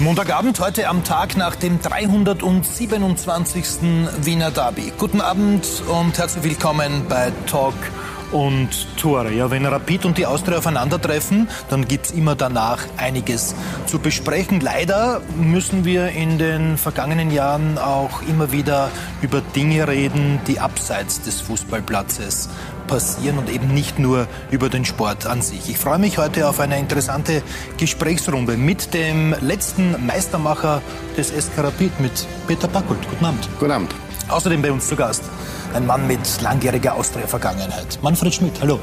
Montagabend, heute am Tag nach dem 327. Wiener Derby. Guten Abend und herzlich willkommen bei Talk und Tore. Ja, wenn Rapid und die Austria aufeinandertreffen, dann gibt es immer danach einiges zu besprechen. Leider müssen wir in den vergangenen Jahren auch immer wieder über Dinge reden, die abseits des Fußballplatzes passieren und eben nicht nur über den Sport an sich. Ich freue mich heute auf eine interessante Gesprächsrunde mit dem letzten Meistermacher des SK Rapid, mit Peter Packult. Guten Abend. Guten Abend. Außerdem bei uns zu Gast ein Mann mit langjähriger Austria-Vergangenheit. Manfred Schmidt, hallo.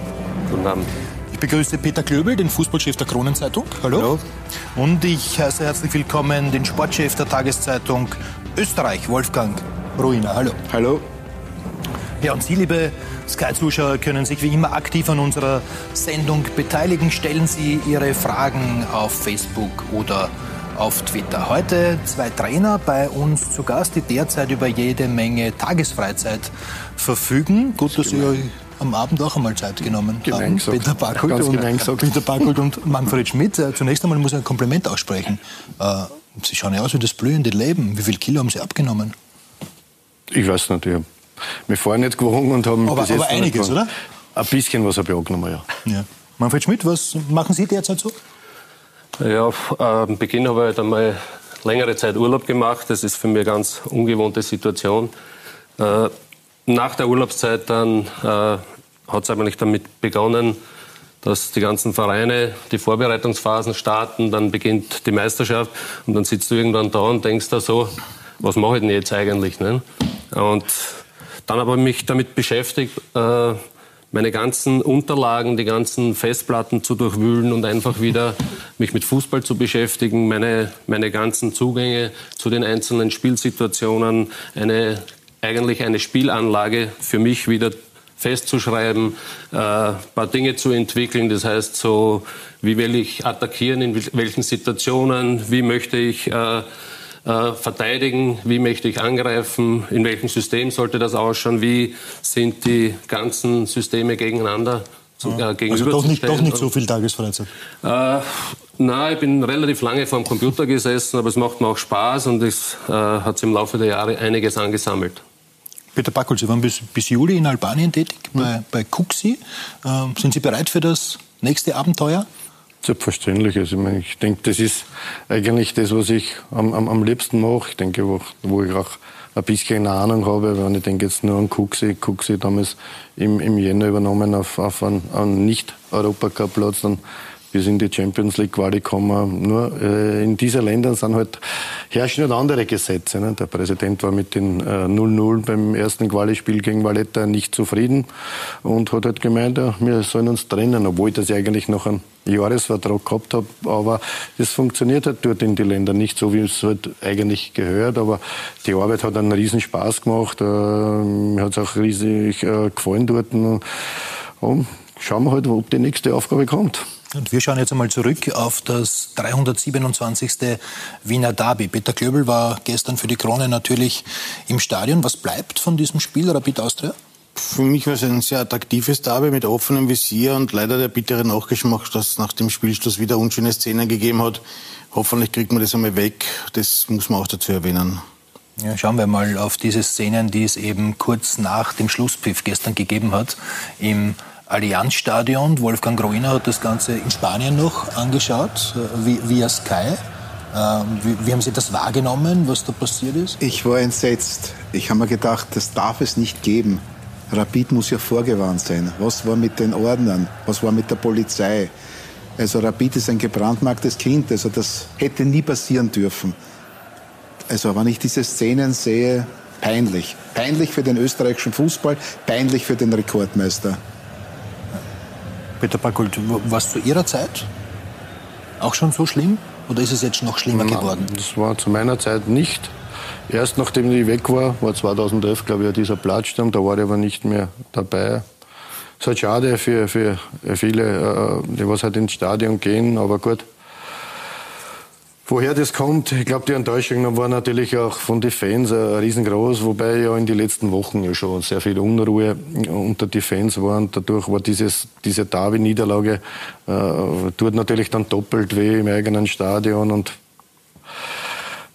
Guten Abend. Ich begrüße Peter Klöbel, den Fußballchef der Kronenzeitung. Hallo. hallo. Und ich heiße herzlich willkommen den Sportchef der Tageszeitung Österreich, Wolfgang Ruiner. Hallo. Hallo. Ja, und Sie, liebe Sky-Zuschauer, können sich wie immer aktiv an unserer Sendung beteiligen. Stellen Sie Ihre Fragen auf Facebook oder auf Twitter. Heute zwei Trainer bei uns zu Gast, die derzeit über jede Menge Tagesfreizeit verfügen. Gut, dass Sie euch am Abend auch einmal Zeit genommen haben. Peter Barkult, und, Peter Barkult und Manfred Schmidt. Äh, zunächst einmal muss ich ein Kompliment aussprechen. Äh, Sie schauen ja aus wie das blühende Leben. Wie viel Kilo haben Sie abgenommen? Ich weiß nicht, ich habe wir fahren nicht gewogen und haben aber, bis jetzt aber einiges, oder? Ein bisschen was habe ich angenommen, ja. ja. Manfred Schmidt, was machen Sie derzeit so? Ja, am Beginn habe ich halt einmal längere Zeit Urlaub gemacht. Das ist für mich eine ganz ungewohnte Situation. Äh, nach der Urlaubszeit dann äh, hat es eigentlich damit begonnen, dass die ganzen Vereine die Vorbereitungsphasen starten, dann beginnt die Meisterschaft und dann sitzt du irgendwann da und denkst da so, was mache ich denn jetzt eigentlich? Ne? Und dann habe ich mich damit beschäftigt, äh, meine ganzen Unterlagen, die ganzen Festplatten zu durchwühlen und einfach wieder mich mit Fußball zu beschäftigen, meine, meine ganzen Zugänge zu den einzelnen Spielsituationen, eine, eigentlich eine Spielanlage für mich wieder festzuschreiben, äh, paar Dinge zu entwickeln. Das heißt, so wie will ich attackieren, in welchen Situationen, wie möchte ich äh, äh, verteidigen, wie möchte ich angreifen, in welchem System sollte das ausschauen, wie sind die ganzen Systeme gegeneinander zu, äh, Also doch nicht, doch nicht so viel Tagesfreizeit? Äh, na, ich bin relativ lange vor dem Computer gesessen, aber es macht mir auch Spaß und es äh, hat im Laufe der Jahre einiges angesammelt. Peter Packel, Sie waren bis, bis Juli in Albanien tätig, mhm. bei, bei Cuxi. Ähm, sind Sie bereit für das nächste Abenteuer? Selbstverständlich. Also ich, meine, ich denke, das ist eigentlich das, was ich am, am, am liebsten mache. Ich denke, wo, wo ich auch ein bisschen eine Ahnung habe, wenn ich denke jetzt nur an Kuxi, Kuxi damals im, im Jänner übernommen auf, auf einen, einen Nicht-Europacup-Platz, dann bis in die Champions League Quali kommen. Nur äh, in diesen Ländern sind halt, herrschen halt andere Gesetze. Ne? Der Präsident war mit den 0-0 äh, beim ersten Quali-Spiel gegen Valletta nicht zufrieden und hat halt gemeint, ja, wir sollen uns trennen, obwohl ich das eigentlich noch einen Jahresvertrag gehabt habe. Aber das funktioniert halt dort in die Länder nicht so, wie es halt eigentlich gehört. Aber die Arbeit hat einen riesen Spaß gemacht. Äh, mir hat es auch riesig äh, gefallen dort. Und schauen wir halt, ob die nächste Aufgabe kommt. Und wir schauen jetzt einmal zurück auf das 327. Wiener Derby. Peter Klöbel war gestern für die Krone natürlich im Stadion. Was bleibt von diesem Spiel Rapid Austria? Für mich war es ein sehr attraktives Derby mit offenem Visier und leider der bittere Nachgeschmack, dass es nach dem Spielschluss wieder unschöne Szenen gegeben hat. Hoffentlich kriegt man das einmal weg. Das muss man auch dazu erwähnen. Ja, schauen wir mal auf diese Szenen, die es eben kurz nach dem Schlusspfiff gestern gegeben hat im Allianzstadion. Wolfgang Groiner hat das Ganze in Spanien noch angeschaut, via Sky. Ähm, wie, wie, haben Sie das wahrgenommen, was da passiert ist? Ich war entsetzt. Ich habe mir gedacht, das darf es nicht geben. Rapid muss ja vorgewarnt sein. Was war mit den Ordnern? Was war mit der Polizei? Also Rapid ist ein gebrandmarktes Kind. Also das hätte nie passieren dürfen. Also wenn ich diese Szenen sehe, peinlich. Peinlich für den österreichischen Fußball, peinlich für den Rekordmeister. Peter Packult, war es zu Ihrer Zeit auch schon so schlimm? Oder ist es jetzt noch schlimmer Nein, geworden? Das war zu meiner Zeit nicht. Erst nachdem ich weg war, war 2011, glaube ich, dieser Platzsturm, da war ich aber nicht mehr dabei. Es ist halt schade für, für viele, äh, die was halt ins Stadion gehen, aber gut. Woher das kommt, ich glaube, die Enttäuschung war natürlich auch von den Fans äh, riesengroß, wobei ja in den letzten Wochen ja schon sehr viel Unruhe unter die Fans war und dadurch war dieses, diese Derby-Niederlage äh, tut natürlich dann doppelt weh im eigenen Stadion und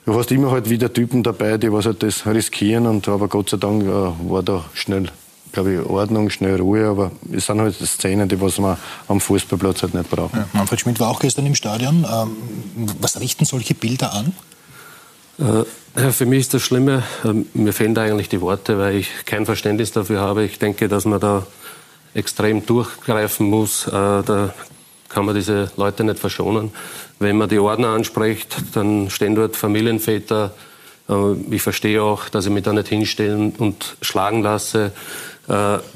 du hast immer halt wieder Typen dabei, die was halt das riskieren und aber Gott sei Dank äh, war da schnell glaube ich, Ordnung, schnell Ruhe, aber es sind halt Szenen, die was man am Fußballplatz halt nicht brauchen. Ja, Manfred Schmidt war auch gestern im Stadion. Ähm, was richten solche Bilder an? Äh, für mich ist das Schlimme, äh, mir fehlen da eigentlich die Worte, weil ich kein Verständnis dafür habe. Ich denke, dass man da extrem durchgreifen muss. Äh, da kann man diese Leute nicht verschonen. Wenn man die Ordner anspricht, dann stehen dort Familienväter. Ich verstehe auch, dass ich mich da nicht hinstellen und schlagen lasse.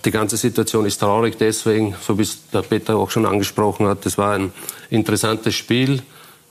Die ganze Situation ist traurig deswegen, so wie es der Peter auch schon angesprochen hat. Das war ein interessantes Spiel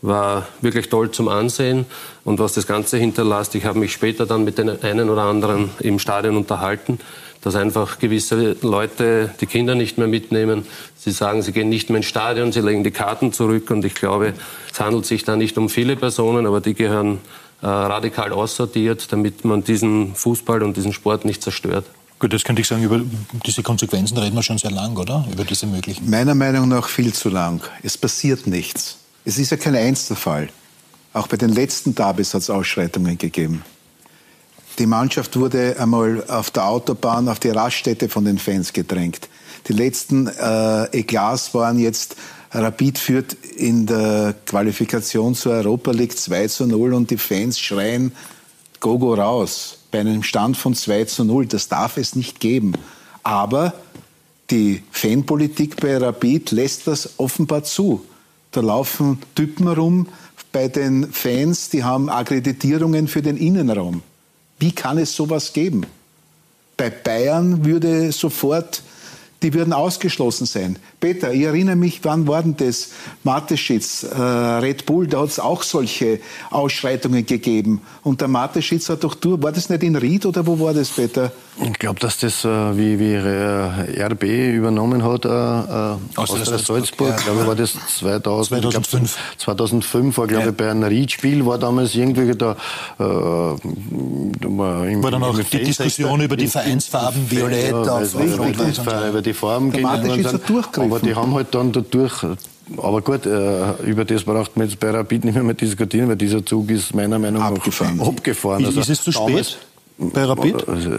war wirklich toll zum Ansehen. Und was das Ganze hinterlässt, ich habe mich später dann mit den einen oder anderen im Stadion unterhalten, dass einfach gewisse Leute die Kinder nicht mehr mitnehmen. Sie sagen, sie gehen nicht mehr ins Stadion, sie legen die Karten zurück. Und ich glaube, es handelt sich da nicht um viele Personen, aber die gehören äh, radikal aussortiert, damit man diesen Fußball und diesen Sport nicht zerstört. Gut, das könnte ich sagen, über diese Konsequenzen reden wir schon sehr lang, oder? Über diese möglichen. Meiner Meinung nach viel zu lang. Es passiert nichts. Es ist ja kein Einzelfall. Auch bei den letzten Derbys hat es Ausschreitungen gegeben. Die Mannschaft wurde einmal auf der Autobahn auf die Raststätte von den Fans gedrängt. Die letzten äh, Eklats waren jetzt, Rapid führt in der Qualifikation zur Europa League 2 zu 0 und die Fans schreien, go, go raus. Bei einem Stand von 2 zu 0. Das darf es nicht geben. Aber die Fanpolitik bei Rapid lässt das offenbar zu. Da laufen Typen rum bei den Fans, die haben Akkreditierungen für den Innenraum. Wie kann es sowas geben? Bei Bayern würde sofort die würden ausgeschlossen sein. Peter, ich erinnere mich, wann war denn das? Mateschitz, äh, Red Bull, da hat es auch solche Ausschreitungen gegeben. Und der Mateschitz hat doch durch, war das nicht in Ried oder wo war das, Peter? Ich glaube, dass das, äh, wie, wie äh, RB übernommen hat, äh, äh aus, aus der Salzburg, ja, glaube ich, war das 2000, 2005. Glaub, 2005 war, glaube ich, bei einem Ried-Spiel, war damals irgendwie da, äh, war, dann auch die Diskussion über die Vereinsfarben Violett ja, auf, über die Farben gehen. Aber die haben halt dann dadurch aber gut, äh, über das braucht man jetzt bei Rapid nicht mehr, diskutieren, weil dieser Zug ist meiner Meinung nach abgefahren. abgefahren. Also ist es zu spät? Bei Rapid? Also,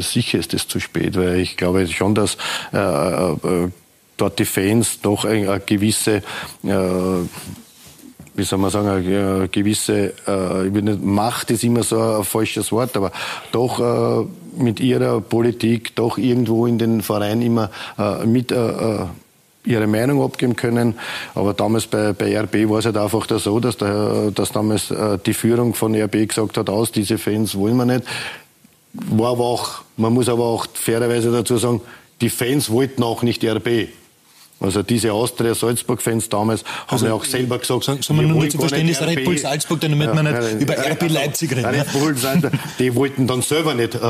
sicher ist es zu spät, weil ich glaube schon, dass äh, äh, dort die Fans doch eine, eine gewisse äh, wie soll man sagen, eine gewisse, äh, ich will nicht, Macht ist immer so ein falsches Wort, aber doch äh, mit ihrer Politik doch irgendwo in den Verein immer äh, mit äh, äh ihre Meinung abgeben können. Aber damals bei, bei RB war es halt einfach so, dass, der, dass damals äh, die Führung von RB gesagt hat, aus, diese Fans wollen wir nicht. War aber auch, man muss aber auch fairerweise dazu sagen, die Fans wollten auch nicht RB. Also diese Austria-Salzburg-Fans damals also, haben ja auch selber gesagt, sagen, sagen wir nur zum Verständnis Red Bull Salzburg, damit ja, man nicht ja, über RB Leipzig reden. Red Bull, die wollten dann selber nicht äh, äh,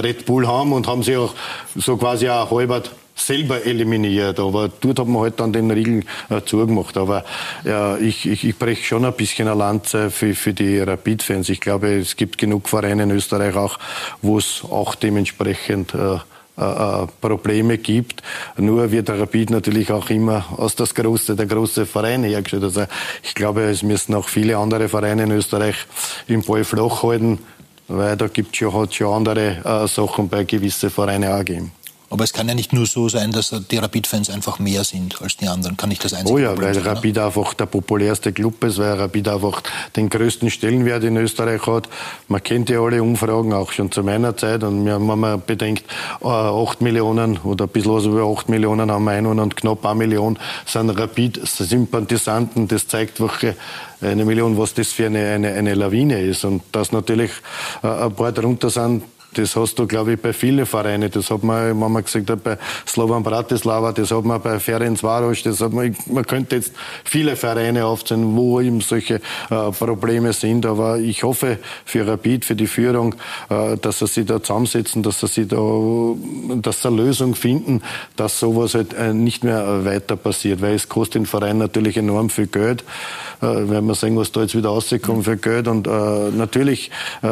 Red Bull haben und haben sich auch so quasi auch halbert selber eliminiert. Aber dort hat man halt dann den Riegel äh, zugemacht. Aber ja, ich, ich, ich breche schon ein bisschen eine Lanze für, für die Rapid-Fans. Ich glaube, es gibt genug Vereine in Österreich auch, wo es auch dementsprechend äh, äh, äh, Probleme gibt. Nur wird der Rapid natürlich auch immer aus das große, der große Verein hergestellt. Also ich glaube, es müssen auch viele andere Vereine in Österreich im Ball flach halten, weil da gibt es schon, hat schon andere äh, Sachen bei gewissen Vereinen auch geben. Aber es kann ja nicht nur so sein, dass die Rapid-Fans einfach mehr sind als die anderen. Kann ich das einzige Oh ja, weil sein, Rapid oder? einfach der populärste Club ist, weil Rapid einfach den größten Stellenwert in Österreich hat. Man kennt ja alle Umfragen, auch schon zu meiner Zeit. Und wenn man bedenkt, 8 äh, Millionen oder ein bisschen was über 8 Millionen haben wir ein und knapp eine Million sind Rapid-Sympathisanten. Das zeigt wirklich eine Million, was das für eine, eine, eine Lawine ist. Und dass natürlich äh, ein paar darunter sind, das hast du, glaube ich, bei vielen Vereinen. Das hat man, wenn man gesagt hat, bei Slovan Bratislava, das hat man bei Ferenc Varos, das hat man, man könnte jetzt viele Vereine aufzählen, wo eben solche äh, Probleme sind. Aber ich hoffe für Rapid, für die Führung, äh, dass sie sich da zusammensetzen, dass sie da, dass sie eine Lösung finden, dass sowas halt äh, nicht mehr weiter passiert. Weil es kostet den Verein natürlich enorm viel Geld. Äh, wenn wir sehen, was da jetzt wieder rauskommt für Geld. Und äh, natürlich, äh,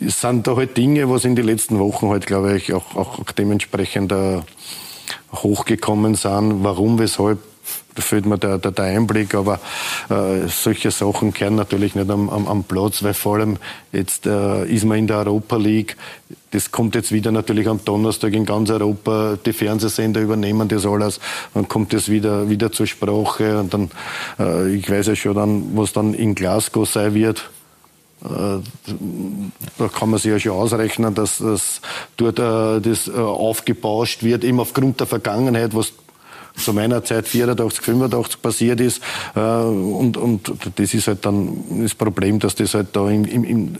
es sind da halt Dinge, was in den letzten Wochen halt, glaube ich, auch, auch dementsprechend äh, hochgekommen sind. Warum, weshalb, da fehlt mir der, der, der Einblick, aber äh, solche Sachen kehren natürlich nicht am, am, am Platz, weil vor allem jetzt äh, ist man in der Europa League, das kommt jetzt wieder natürlich am Donnerstag in ganz Europa, die Fernsehsender übernehmen das alles, dann kommt das wieder, wieder zur Sprache. Und dann, äh, ich weiß ja schon dann, was dann in Glasgow sein wird, da kann man sich ja schon ausrechnen, dass, dass dort äh, das äh, aufgebauscht wird, eben aufgrund der Vergangenheit, was zu meiner Zeit 84, 85 passiert ist. Und, und das ist halt dann das Problem, dass das halt da im, im,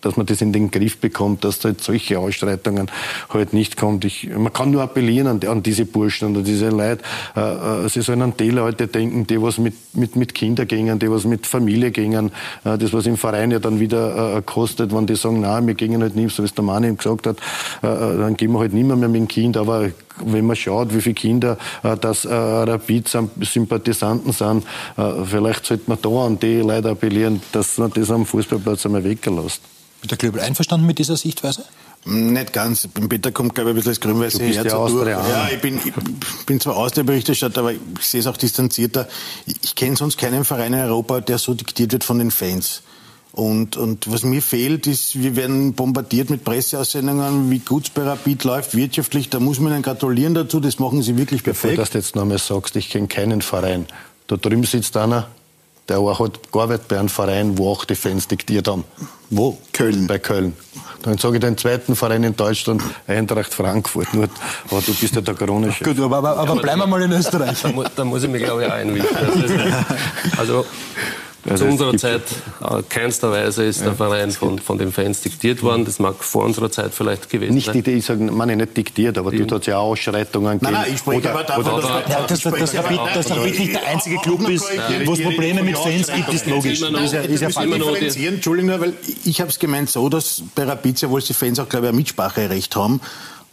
dass man das in den Griff bekommt, dass da solche Ausschreitungen halt nicht kommt. Ich, man kann nur appellieren an, an diese Burschen und an diese Leute. Äh, äh, sie sollen an die Leute denken, die was mit, mit, mit Kindern gingen, die was mit Familie gingen. Äh, das, was im Verein ja dann wieder äh, kostet, wenn die sagen, nein, wir gingen halt nicht, so wie es der Mann eben gesagt hat, äh, äh, dann gehen wir halt nicht mehr, mehr mit dem Kind. Aber wenn man schaut, wie viele Kinder äh, das äh, Rapid-Sympathisanten sind, äh, vielleicht sollte man da an die Leute appellieren, dass man das am Fußballplatz einmal weglässt. Ist der Klöbel einverstanden mit dieser Sichtweise? Nicht ganz. Beim Peter kommt, glaube ich, ein bisschen das grün-weiße Herz durch. Ja, ich bin, ich bin zwar Austria-Berichterstatter, aber ich sehe es auch distanzierter. Ich kenne sonst keinen Verein in Europa, der so diktiert wird von den Fans. Und, und was mir fehlt, ist, wir werden bombardiert mit Presseaussendungen, wie gut es bei Rapid läuft, wirtschaftlich. Da muss man ihnen gratulieren dazu, das machen sie wirklich perfekt. Bevor du das jetzt nochmal sagst, ich kenne keinen Verein. Da drüben sitzt einer, der auch hat gearbeitet bei einem Verein, wo auch die Fans diktiert haben. Wo? Köln. Bei Köln. Dann sage ich den zweiten Verein in Deutschland, Eintracht Frankfurt. Nur, aber du bist ja der corona Gut, aber, aber, aber bleiben wir mal in Österreich. Da, da muss ich mich, glaube ich, auch einwischen. Also, also Zu unserer Zeit äh, keinster Weise ist ja, der Verein von, von den Fans diktiert worden. Das mag vor unserer Zeit vielleicht gewesen nicht, sein. Nicht, ich sage, meine nicht diktiert, aber dort hat es ja auch Ausschreitungen gegeben. Nein, nein, ich spreche aber davon, oder, dass, ja, dass, dass, Rapid, dass Rapid nicht der einzige Club ist, wo es Probleme mit Fans gibt, ist logisch. Das ist ja, ist ja differenzieren, Entschuldigung, weil ich habe es gemeint so, dass bei Rapid ja wohl die Fans auch, glaube ich, ein Mitspracherecht haben.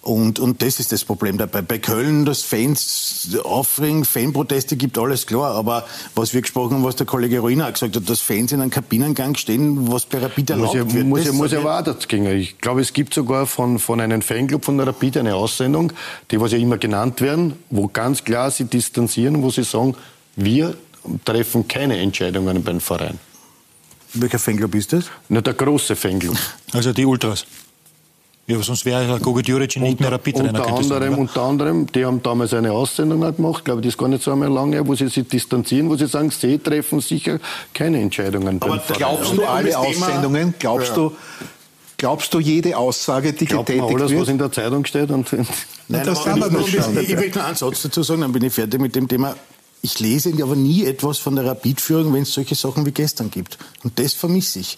Und, und das ist das Problem dabei. Bei Köln, dass Fans aufregen, Fanproteste gibt, alles klar. Aber was wir gesprochen haben, was der Kollege Ruina gesagt hat, dass Fans in einem Kabinengang stehen, was bei Rapid erlaubt muss ja, wird. Muss, ja, muss weiter gehen. Ich glaube, es gibt sogar von, von einem Fanclub von der Rapid eine Aussendung, die was ja immer genannt werden, wo ganz klar sie distanzieren, wo sie sagen, wir treffen keine Entscheidungen beim Verein. Welcher Fanclub ist das? Na, der große Fanclub. Also die Ultras. Ja, sonst wäre Gogo Djuric nicht mehr Rapid-Trainer. Unter, anderem, unter anderem, die haben damals eine Aussendung gemacht, glaube ich, das ist gar nicht so einmal lange, wo sie sich distanzieren, wo sie sagen, sie treffen sicher keine Entscheidungen. Aber glaubst du alle Aussendungen, glaubst ja. du, Glaubst du jede Aussage, die Glaubt getätigt man alles, wird? was in der Zeitung steht? Und Nein, das aber, aber ich, ich, ich will noch einen Satz dazu sagen, dann bin ich fertig mit dem Thema. Ich lese aber nie etwas von der Rapid-Führung, wenn es solche Sachen wie gestern gibt. Und das vermisse ich.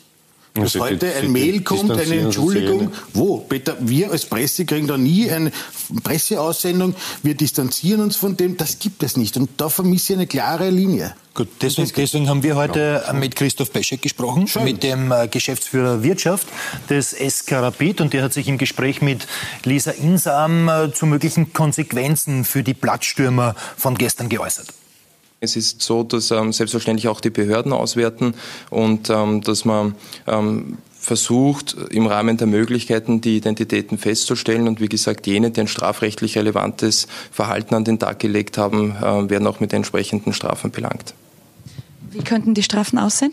Dass also heute ein Mail kommt, eine Entschuldigung. Wo? Peter, wir als Presse kriegen da nie eine Presseaussendung. Wir distanzieren uns von dem. Das gibt es nicht. Und da vermisse ich eine klare Linie. Gut, deswegen, deswegen haben wir heute ja. mit Christoph Peschek gesprochen, Schön. mit dem äh, Geschäftsführer Wirtschaft des SK Rapid. Und der hat sich im Gespräch mit Lisa Insam äh, zu möglichen Konsequenzen für die Platzstürmer von gestern geäußert. Es ist so, dass ähm, selbstverständlich auch die Behörden auswerten und ähm, dass man ähm, versucht, im Rahmen der Möglichkeiten die Identitäten festzustellen. Und wie gesagt, jene, die ein strafrechtlich relevantes Verhalten an den Tag gelegt haben, äh, werden auch mit entsprechenden Strafen belangt. Wie könnten die Strafen aussehen?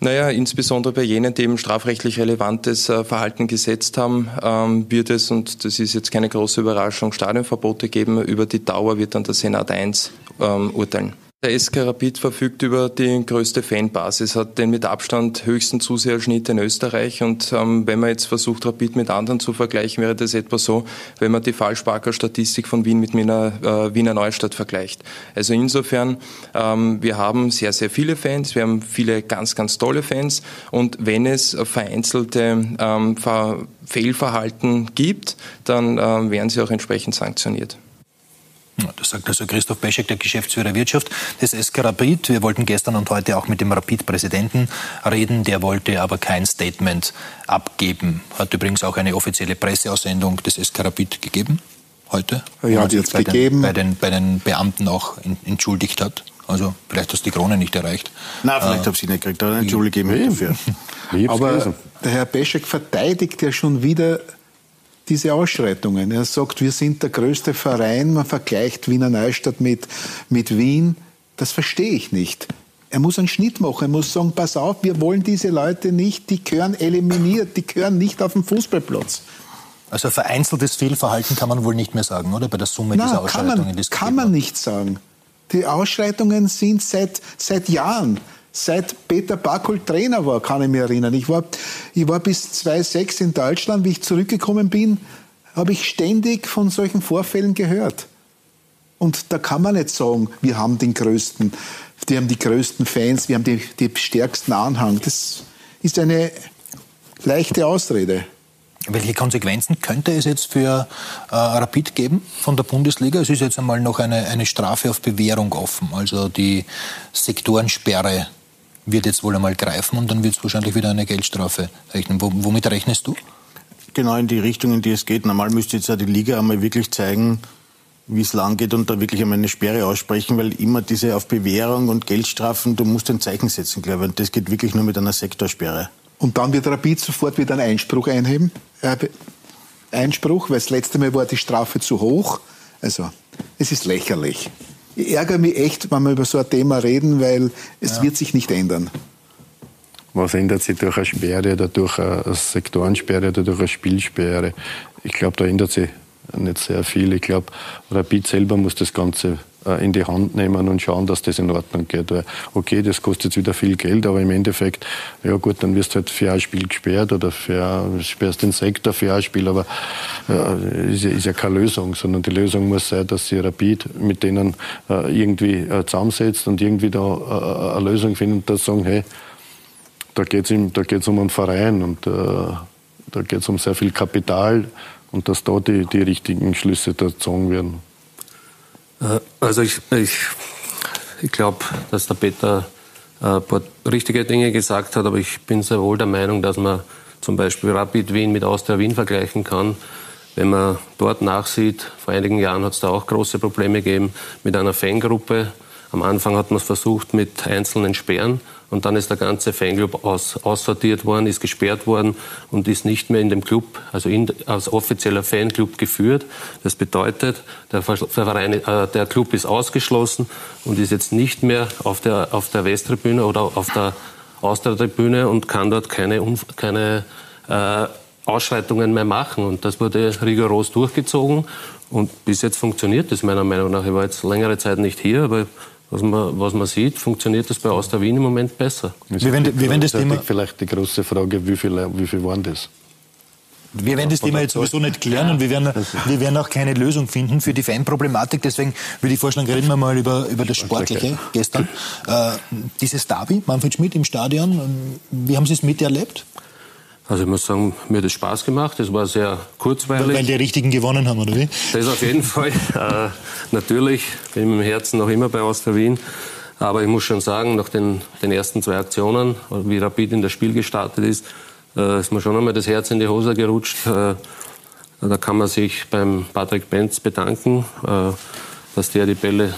Naja, insbesondere bei jenen, die eben strafrechtlich relevantes äh, Verhalten gesetzt haben, ähm, wird es, und das ist jetzt keine große Überraschung, Stadionverbote geben. Über die Dauer wird dann der Senat 1 ähm, urteilen. Der SK Rapid verfügt über die größte Fanbasis, hat den mit Abstand höchsten Zuseherschnitt in Österreich. Und ähm, wenn man jetzt versucht, Rapid mit anderen zu vergleichen, wäre das etwa so, wenn man die Fallsparker-Statistik von Wien mit Wiener, äh, Wiener Neustadt vergleicht. Also insofern, ähm, wir haben sehr, sehr viele Fans, wir haben viele ganz, ganz tolle Fans. Und wenn es vereinzelte ähm, Fehlverhalten gibt, dann äh, werden sie auch entsprechend sanktioniert. Das sagt also Christoph Beschek, der Geschäftsführer Wirtschaft des SK Rapid. Wir wollten gestern und heute auch mit dem Rapid-Präsidenten reden. Der wollte aber kein Statement abgeben. Hat übrigens auch eine offizielle Presseaussendung des SK Rapid gegeben heute. Ja, hat bei gegeben. Den, bei, den, bei den Beamten auch entschuldigt hat. Also vielleicht hast du die Krone nicht erreicht. Nein, vielleicht äh, habe ich sie nicht gekriegt, aber entschuldige mich dafür. Aber der Herr Beschek verteidigt ja schon wieder diese Ausschreitungen. Er sagt, wir sind der größte Verein, man vergleicht Wiener Neustadt mit, mit Wien. Das verstehe ich nicht. Er muss einen Schnitt machen, er muss sagen, pass auf, wir wollen diese Leute nicht, die gehören eliminiert, die gehören nicht auf den Fußballplatz. Also vereinzeltes Fehlverhalten kann man wohl nicht mehr sagen, oder? Bei der Summe Nein, dieser Ausschreitungen. Kann man, kann man nicht sagen. Die Ausschreitungen sind seit, seit Jahren. Seit Peter Backholt Trainer war, kann ich mich erinnern. Ich war, ich war bis 2006 in Deutschland. Wie ich zurückgekommen bin, habe ich ständig von solchen Vorfällen gehört. Und da kann man nicht sagen, wir haben den größten, wir haben die größten Fans, wir haben die, die stärksten Anhang. Das ist eine leichte Ausrede. Welche Konsequenzen könnte es jetzt für äh, Rapid geben von der Bundesliga? Es ist jetzt einmal noch eine, eine Strafe auf Bewährung offen. Also die Sektorensperre wird jetzt wohl einmal greifen und dann wird es wahrscheinlich wieder eine Geldstrafe rechnen. W womit rechnest du? Genau in die Richtung, in die es geht. Normal müsste jetzt ja die Liga einmal wirklich zeigen, wie es lang geht und da wirklich einmal eine Sperre aussprechen, weil immer diese auf Bewährung und Geldstrafen, du musst ein Zeichen setzen, glaube ich. Und das geht wirklich nur mit einer Sektorsperre. Und dann wird Rapid sofort wieder einen Einspruch einheben. Äh, Einspruch, weil das letzte Mal war die Strafe zu hoch. Also, es ist lächerlich. Ich ärgere mich echt, wenn wir über so ein Thema reden, weil es ja. wird sich nicht ändern. Was ändert sich durch eine Sperre oder durch eine Sektorensperre oder durch eine Spielsperre? Ich glaube, da ändert sich nicht sehr viel. Ich glaube, Rapid selber muss das Ganze in die Hand nehmen und schauen, dass das in Ordnung geht. Weil, okay, das kostet jetzt wieder viel Geld, aber im Endeffekt, ja gut, dann wirst du halt für ein Spiel gesperrt oder für, sperrst den Sektor für ein Spiel, aber äh, ist, ja, ist ja keine Lösung, sondern die Lösung muss sein, dass sie Rapid mit denen äh, irgendwie äh, zusammensetzt und irgendwie da äh, eine Lösung findet, dass sagen, hey, da geht es um einen Verein und äh, da geht es um sehr viel Kapital und dass da die, die richtigen Schlüsse gezogen werden. Äh, also ich, ich, ich glaube, dass der Peter äh, ein paar richtige Dinge gesagt hat, aber ich bin sehr wohl der Meinung, dass man zum Beispiel Rapid Wien mit Austria Wien vergleichen kann. Wenn man dort nachsieht, vor einigen Jahren hat es da auch große Probleme gegeben mit einer Fangruppe. Am Anfang hat man es versucht mit einzelnen Sperren und dann ist der ganze Fanclub aus, aussortiert worden, ist gesperrt worden und ist nicht mehr in dem Club, also in, als offizieller Fanclub geführt. Das bedeutet, der, Verein, äh, der Club ist ausgeschlossen und ist jetzt nicht mehr auf der, auf der Westtribüne oder auf der Austria-Tribüne und kann dort keine, keine äh, Ausschreitungen mehr machen. Und das wurde rigoros durchgezogen. Und bis jetzt funktioniert das meiner Meinung nach. Ich war jetzt längere Zeit nicht hier, aber was man, was man sieht, funktioniert das bei Austria Wien im Moment besser. Wir werden, wir werden das Thema vielleicht die große Frage, wie viele, wie viele waren das? Wir werden das Thema jetzt sowieso nicht klären und wir werden, wir werden auch keine Lösung finden für die Fanproblematik. Deswegen würde ich vorschlagen, reden wir mal über, über das Sportliche gestern. Äh, dieses Derby, Manfred Schmidt im Stadion, wie haben Sie es miterlebt? Also ich muss sagen, mir hat es Spaß gemacht. Es war sehr kurzweilig. Weil die Richtigen gewonnen haben, oder wie? Das auf jeden Fall. Äh, natürlich bin ich dem Herzen noch immer bei Austria Wien. Aber ich muss schon sagen, nach den, den ersten zwei Aktionen, wie Rapid in das Spiel gestartet ist, äh, ist mir schon einmal das Herz in die Hose gerutscht. Äh, da kann man sich beim Patrick Benz bedanken, äh, dass der die Bälle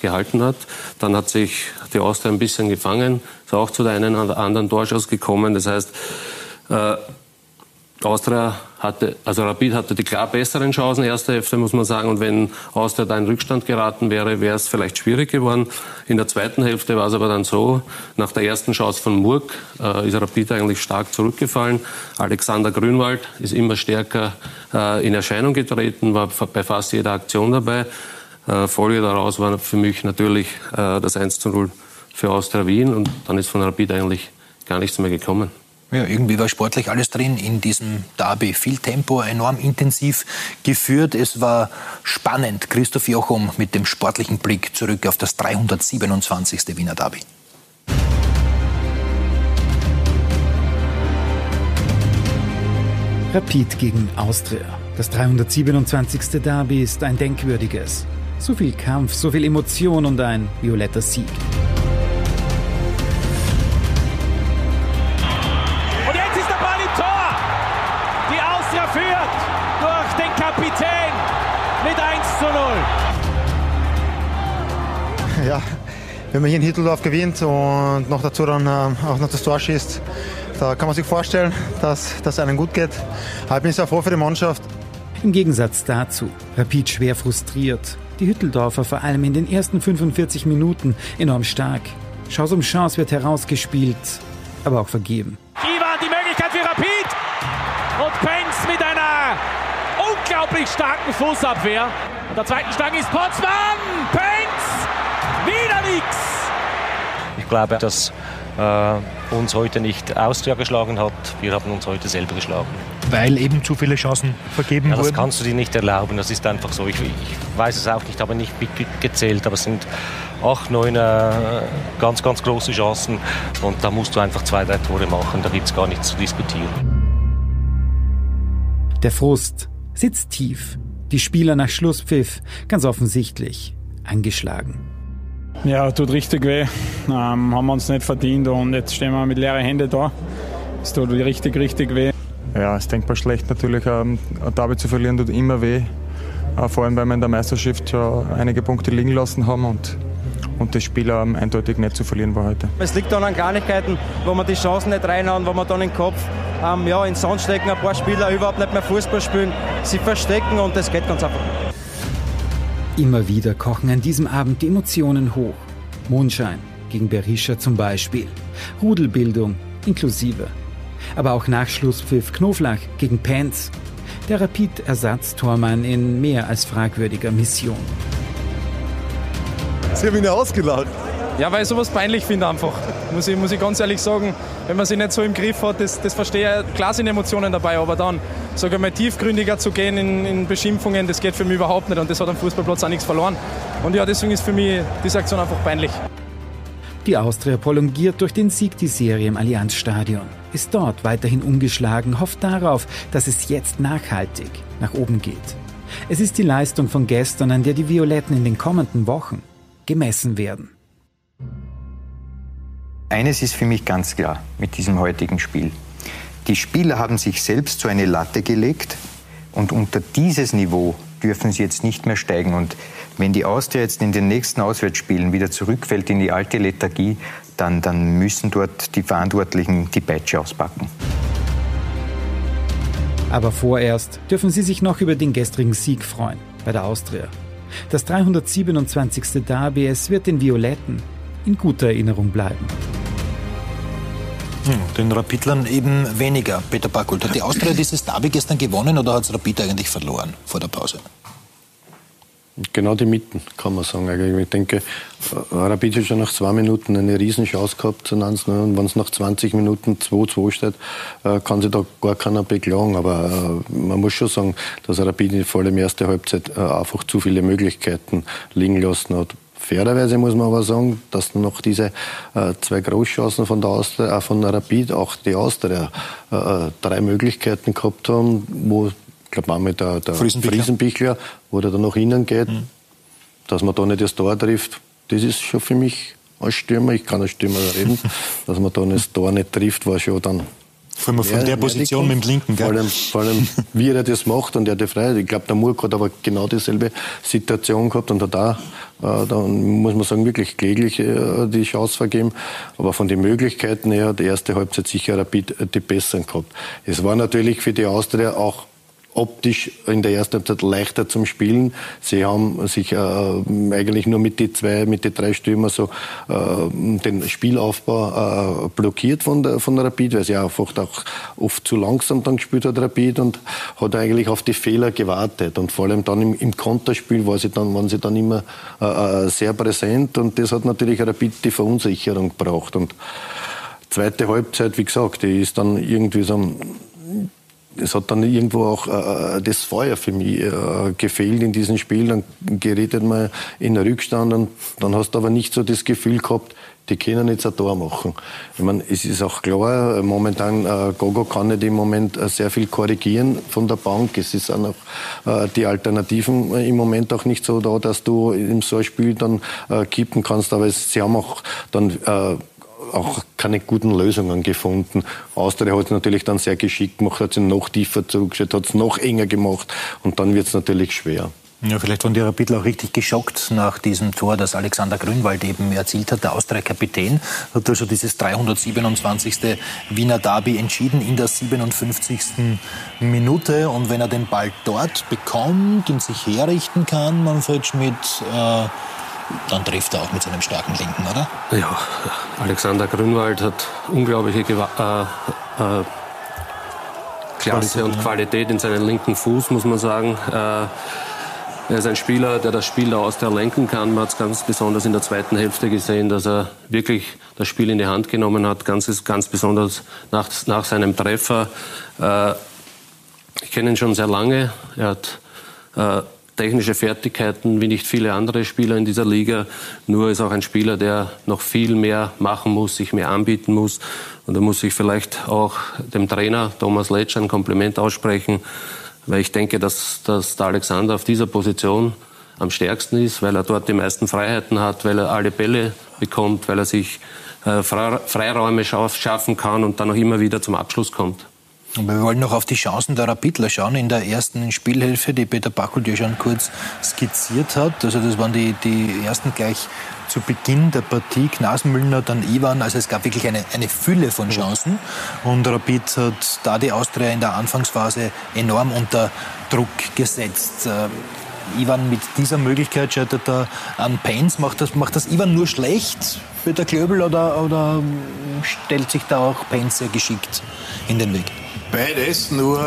gehalten hat. Dann hat sich die Austria ein bisschen gefangen, ist auch zu der einen oder anderen Torschuss gekommen. Das heißt, äh, Austria hatte, also Rapid hatte die klar besseren Chancen, erste Hälfte muss man sagen. Und wenn Austria da in Rückstand geraten wäre, wäre es vielleicht schwierig geworden. In der zweiten Hälfte war es aber dann so, nach der ersten Chance von Murg äh, ist Rapid eigentlich stark zurückgefallen. Alexander Grünwald ist immer stärker äh, in Erscheinung getreten, war bei fast jeder Aktion dabei. Äh, Folge daraus war für mich natürlich äh, das 1 zu 0 für Austria Wien und dann ist von Rapid eigentlich gar nichts mehr gekommen. Ja, irgendwie war sportlich alles drin in diesem Derby. Viel Tempo, enorm intensiv geführt. Es war spannend. Christoph Jochum mit dem sportlichen Blick zurück auf das 327. Wiener Derby. Rapid gegen Austria. Das 327. Derby ist ein denkwürdiges. So viel Kampf, so viel Emotion und ein violetter Sieg. Wenn man hier in Hitteldorf gewinnt und noch dazu dann äh, auch noch das Tor schießt, da kann man sich vorstellen, dass das einem gut geht. Aber ich bin sehr froh für die Mannschaft. Im Gegensatz dazu, Rapid schwer frustriert. Die Hütteldorfer vor allem in den ersten 45 Minuten enorm stark. Chance um Chance wird herausgespielt, aber auch vergeben. Ivan, die Möglichkeit für Rapid. Und Penz mit einer unglaublich starken Fußabwehr. Und der zweiten Stange ist Potzmann. Penz, wieder nichts. Ich glaube, dass äh, uns heute nicht Austria geschlagen hat. Wir haben uns heute selber geschlagen. Weil eben zu viele Chancen vergeben ja, das wurden? Das kannst du dir nicht erlauben, das ist einfach so. Ich, ich weiß es auch nicht, habe nicht mitgezählt, aber es sind acht, neun äh, ganz, ganz große Chancen und da musst du einfach zwei, drei Tore machen, da gibt es gar nichts zu diskutieren. Der Frust sitzt tief. Die Spieler nach Schlusspfiff, ganz offensichtlich, angeschlagen. Ja, tut richtig weh. Ähm, haben wir uns nicht verdient und jetzt stehen wir mit leeren Händen da. Es tut richtig, richtig weh. Ja, es ist denkbar schlecht natürlich. Ähm, Derby zu verlieren tut immer weh. Äh, vor allem, weil wir in der Meisterschaft schon einige Punkte liegen lassen haben und, und das Spiel ähm, eindeutig nicht zu verlieren war heute. Es liegt dann an Kleinigkeiten, wo man die Chancen nicht reinhauen, wo man dann den Kopf ähm, ja, in den Sand stecken, ein paar Spieler überhaupt nicht mehr Fußball spielen, sie verstecken und das geht ganz einfach. Immer wieder kochen an diesem Abend die Emotionen hoch. Mondschein gegen Berisha zum Beispiel. Rudelbildung inklusive. Aber auch Nachschlusspfiff Knoflach gegen Penz. Der Rapid-Ersatztormann in mehr als fragwürdiger Mission. Sie haben ihn ja ausgelacht. Ja, weil ich sowas peinlich finde einfach. Muss ich, muss ich ganz ehrlich sagen, wenn man sich nicht so im Griff hat, das, das verstehe ich. Klar sind Emotionen dabei, aber dann, sage mal, tiefgründiger zu gehen in, in Beschimpfungen, das geht für mich überhaupt nicht und das hat am Fußballplatz auch nichts verloren. Und ja, deswegen ist für mich diese Aktion einfach peinlich. Die Austria prolongiert durch den Sieg die Serie im Allianzstadion, ist dort weiterhin ungeschlagen, hofft darauf, dass es jetzt nachhaltig nach oben geht. Es ist die Leistung von gestern, an der die Violetten in den kommenden Wochen gemessen werden. Eines ist für mich ganz klar mit diesem heutigen Spiel. Die Spieler haben sich selbst so eine Latte gelegt und unter dieses Niveau dürfen sie jetzt nicht mehr steigen. Und wenn die Austria jetzt in den nächsten Auswärtsspielen wieder zurückfällt in die alte Lethargie, dann, dann müssen dort die Verantwortlichen die Peitsche auspacken. Aber vorerst dürfen sie sich noch über den gestrigen Sieg freuen bei der Austria. Das 327. Derby, es wird den Violetten in guter Erinnerung bleiben. Hm, den Rapidlern eben weniger. Peter Backult, hat die Austria dieses Derby gestern gewonnen oder hat es Rapid eigentlich verloren vor der Pause? Genau die Mitten, kann man sagen. Ich denke, Rapid hat schon nach zwei Minuten eine Riesenchance gehabt zu 1 Und wenn es nach 20 Minuten 2-2 steht, äh, kann sich da gar keiner beklagen. Aber äh, man muss schon sagen, dass Rapid vor allem erste Halbzeit äh, einfach zu viele Möglichkeiten liegen lassen hat. Fairerweise muss man aber sagen, dass noch diese äh, zwei Großchancen von der Austria, äh, von Rapid, auch die Austria, äh, drei Möglichkeiten gehabt haben, wo, ich glaube, einmal der, der Friesenbichler. Friesenbichler, wo der dann nach innen geht, mhm. dass man da nicht das Tor trifft, das ist schon für mich als Stürmer, ich kann als Stürmer reden, dass man da das Tor nicht trifft, war schon dann vor allem von ja, der Position mit dem Linken. Vor allem, vor allem, wie er das macht und er die Freiheit. Ich glaube, der Murk hat aber genau dieselbe Situation gehabt und hat da, äh, da muss man sagen, wirklich kläglich äh, die Chance vergeben. Aber von den Möglichkeiten her die erste Halbzeit sicher Rapid die besseren gehabt. Es war natürlich für die Austria auch optisch in der ersten Halbzeit leichter zum Spielen. Sie haben sich äh, eigentlich nur mit die zwei, mit die drei Stürmer so äh, den Spielaufbau äh, blockiert von der, von der Rapid, weil sie einfach auch oft zu langsam dann gespielt hat Rapid und hat eigentlich auf die Fehler gewartet und vor allem dann im, im Konterspiel war sie dann, waren sie dann immer äh, äh sehr präsent und das hat natürlich Rapid die Verunsicherung gebraucht und zweite Halbzeit, wie gesagt, die ist dann irgendwie so es hat dann irgendwo auch äh, das Feuer für mich äh, gefehlt in diesem Spiel. Dann geredet man in den Rückstand und dann hast du aber nicht so das Gefühl gehabt, die können jetzt ein Tor machen. Ich meine, es ist auch klar, momentan, äh, Gogo kann nicht im Moment äh, sehr viel korrigieren von der Bank. Es ist auch äh, die Alternativen äh, im Moment auch nicht so da, dass du in so Spiel dann äh, kippen kannst. Aber es, sie haben auch dann äh, auch keine guten Lösungen gefunden. Austria hat es natürlich dann sehr geschickt gemacht, hat sie noch tiefer zurückgestellt, hat es noch enger gemacht und dann wird es natürlich schwer. Ja, vielleicht waren die Rapidler auch richtig geschockt nach diesem Tor, das Alexander Grünwald eben erzielt hat. Der Austria-Kapitän hat also dieses 327. Wiener Derby entschieden in der 57. Minute. Und wenn er den Ball dort bekommt und sich herrichten kann, Manfred Schmidt, äh, dann trifft er auch mit seinem starken Linken, oder? Ja, Alexander Grünwald hat unglaubliche Gewa äh, äh, Klasse und Qualität in seinen linken Fuß, muss man sagen. Äh, er ist ein Spieler, der das Spiel der Austria lenken kann. Man hat es ganz besonders in der zweiten Hälfte gesehen, dass er wirklich das Spiel in die Hand genommen hat, ganz, ganz besonders nach, nach seinem Treffer. Äh, ich kenne ihn schon sehr lange. Er hat äh, technische Fertigkeiten wie nicht viele andere Spieler in dieser Liga. Nur ist auch ein Spieler, der noch viel mehr machen muss, sich mehr anbieten muss. Und da muss ich vielleicht auch dem Trainer Thomas Letsch ein Kompliment aussprechen weil ich denke, dass, dass der Alexander auf dieser Position am stärksten ist, weil er dort die meisten Freiheiten hat, weil er alle Bälle bekommt, weil er sich äh, Freiräume schaffen kann und dann auch immer wieder zum Abschluss kommt. Aber wir wollen noch auf die Chancen der Rapidler schauen in der ersten Spielhilfe, die Peter Bachl dir schon kurz skizziert hat. Also das waren die, die ersten gleich zu Beginn der Partie. Knasmüllner, dann Ivan. Also es gab wirklich eine, eine Fülle von Chancen. Und Rapid hat da die Austria in der Anfangsphase enorm unter Druck gesetzt. Äh, Ivan mit dieser Möglichkeit scheitert er an Pains. Macht das, macht das Ivan nur schlecht, Peter Klöbel, oder, oder stellt sich da auch Pains sehr geschickt in den Weg? Beides, nur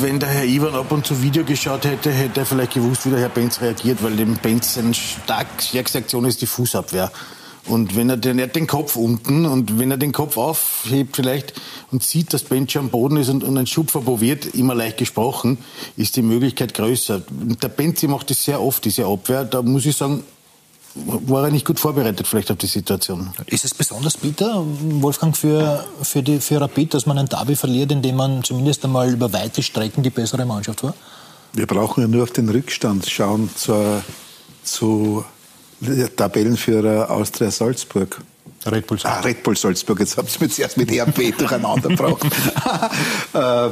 wenn der Herr Ivan ab und zu Video geschaut hätte, hätte er vielleicht gewusst, wie der Herr Benz reagiert, weil dem Benz seine stark, stärkste Aktion ist die Fußabwehr. Und wenn er den, er hat den Kopf unten und wenn er den Kopf aufhebt vielleicht und sieht, dass Bench am Boden ist und, und ein Schubfer probiert, immer leicht gesprochen, ist die Möglichkeit größer. Der Benzi macht das sehr oft, diese Abwehr. Da muss ich sagen, war er nicht gut vorbereitet vielleicht auf die Situation. Ist es besonders bitter, Wolfgang, für, für, die, für Rapid, dass man ein Derby verliert, indem man zumindest einmal über weite Strecken die bessere Mannschaft war? Wir brauchen ja nur auf den Rückstand schauen zur, zu Tabellenführer Austria Salzburg. Red Bull Salzburg. Ah, Red Bull Salzburg. Jetzt habt ihr mich zuerst mit RB durcheinander gebracht. äh,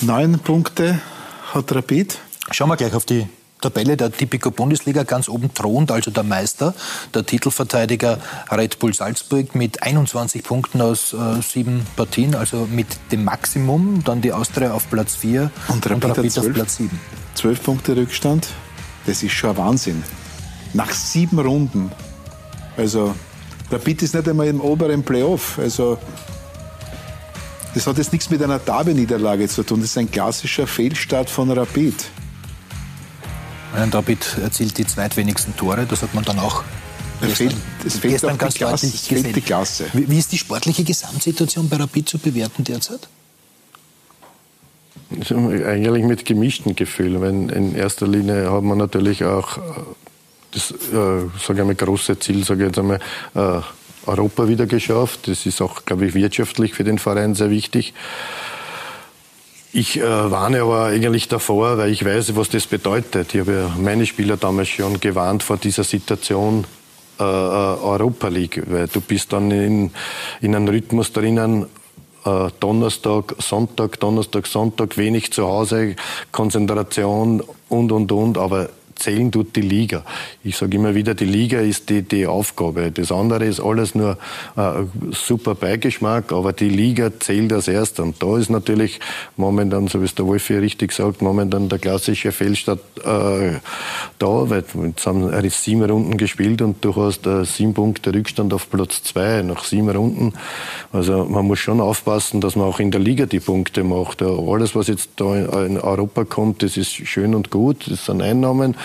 neun Punkte hat Rapid. Schauen wir gleich auf die Tabelle der Tipico Bundesliga ganz oben thront, also der Meister, der Titelverteidiger Red Bull Salzburg mit 21 Punkten aus äh, sieben Partien, also mit dem Maximum. Dann die Austria auf Platz 4 und Rapid, und Rapid auf Platz 7. 12 Punkte Rückstand, das ist schon ein Wahnsinn. Nach sieben Runden. Also Rapid ist nicht einmal im oberen Playoff. Also das hat jetzt nichts mit einer Derby-Niederlage zu tun. Das ist ein klassischer Fehlstart von Rapid. Rapid erzielt die zweitwenigsten Tore. Das hat man dann auch es fehlt, es fehlt gestern ganz Klasse, deutlich gesehen. die Klasse. Wie, wie, ist die sportliche Gesamtsituation bei Rapid zu bewerten derzeit? Eigentlich mit gemischten Gefühlen. Weil in erster Linie hat man natürlich auch äh, das äh, sage ich mal, große Ziel, sage ich jetzt einmal, äh, Europa wieder geschafft. Das ist auch, glaube ich, wirtschaftlich für den Verein sehr wichtig. Ich äh, warne aber eigentlich davor, weil ich weiß, was das bedeutet. Ich habe ja meine Spieler damals schon gewarnt vor dieser Situation äh, äh, Europa League, weil du bist dann in, in einem Rhythmus drinnen, äh, Donnerstag, Sonntag, Donnerstag, Sonntag, wenig zu Hause, Konzentration und, und, und, aber zählen tut die Liga. Ich sage immer wieder, die Liga ist die, die Aufgabe. Das andere ist alles nur äh, super Beigeschmack, aber die Liga zählt als erster. Und da ist natürlich momentan, so wie es der Wolfi richtig sagt, momentan der klassische Fehlstart äh, da, weil jetzt haben sieben Runden gespielt und du hast äh, sieben Punkte Rückstand auf Platz zwei nach sieben Runden. Also man muss schon aufpassen, dass man auch in der Liga die Punkte macht. Alles, was jetzt da in Europa kommt, das ist schön und gut, das sind Einnahmen,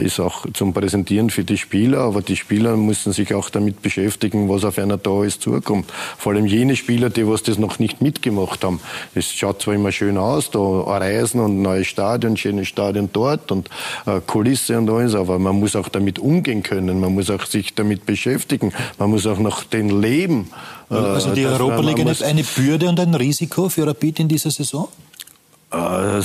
ist auch zum Präsentieren für die Spieler, aber die Spieler müssen sich auch damit beschäftigen, was auf einer da ist, zukommt. Vor allem jene Spieler, die was das noch nicht mitgemacht haben. Es schaut zwar immer schön aus, da Reisen und neues Stadion, schönes Stadion dort und äh, Kulisse und alles, aber man muss auch damit umgehen können, man muss auch sich damit beschäftigen, man muss auch noch den leben. Äh, also die Europa League eine, eine Bürde und ein Risiko für Rapid in dieser Saison? Äh,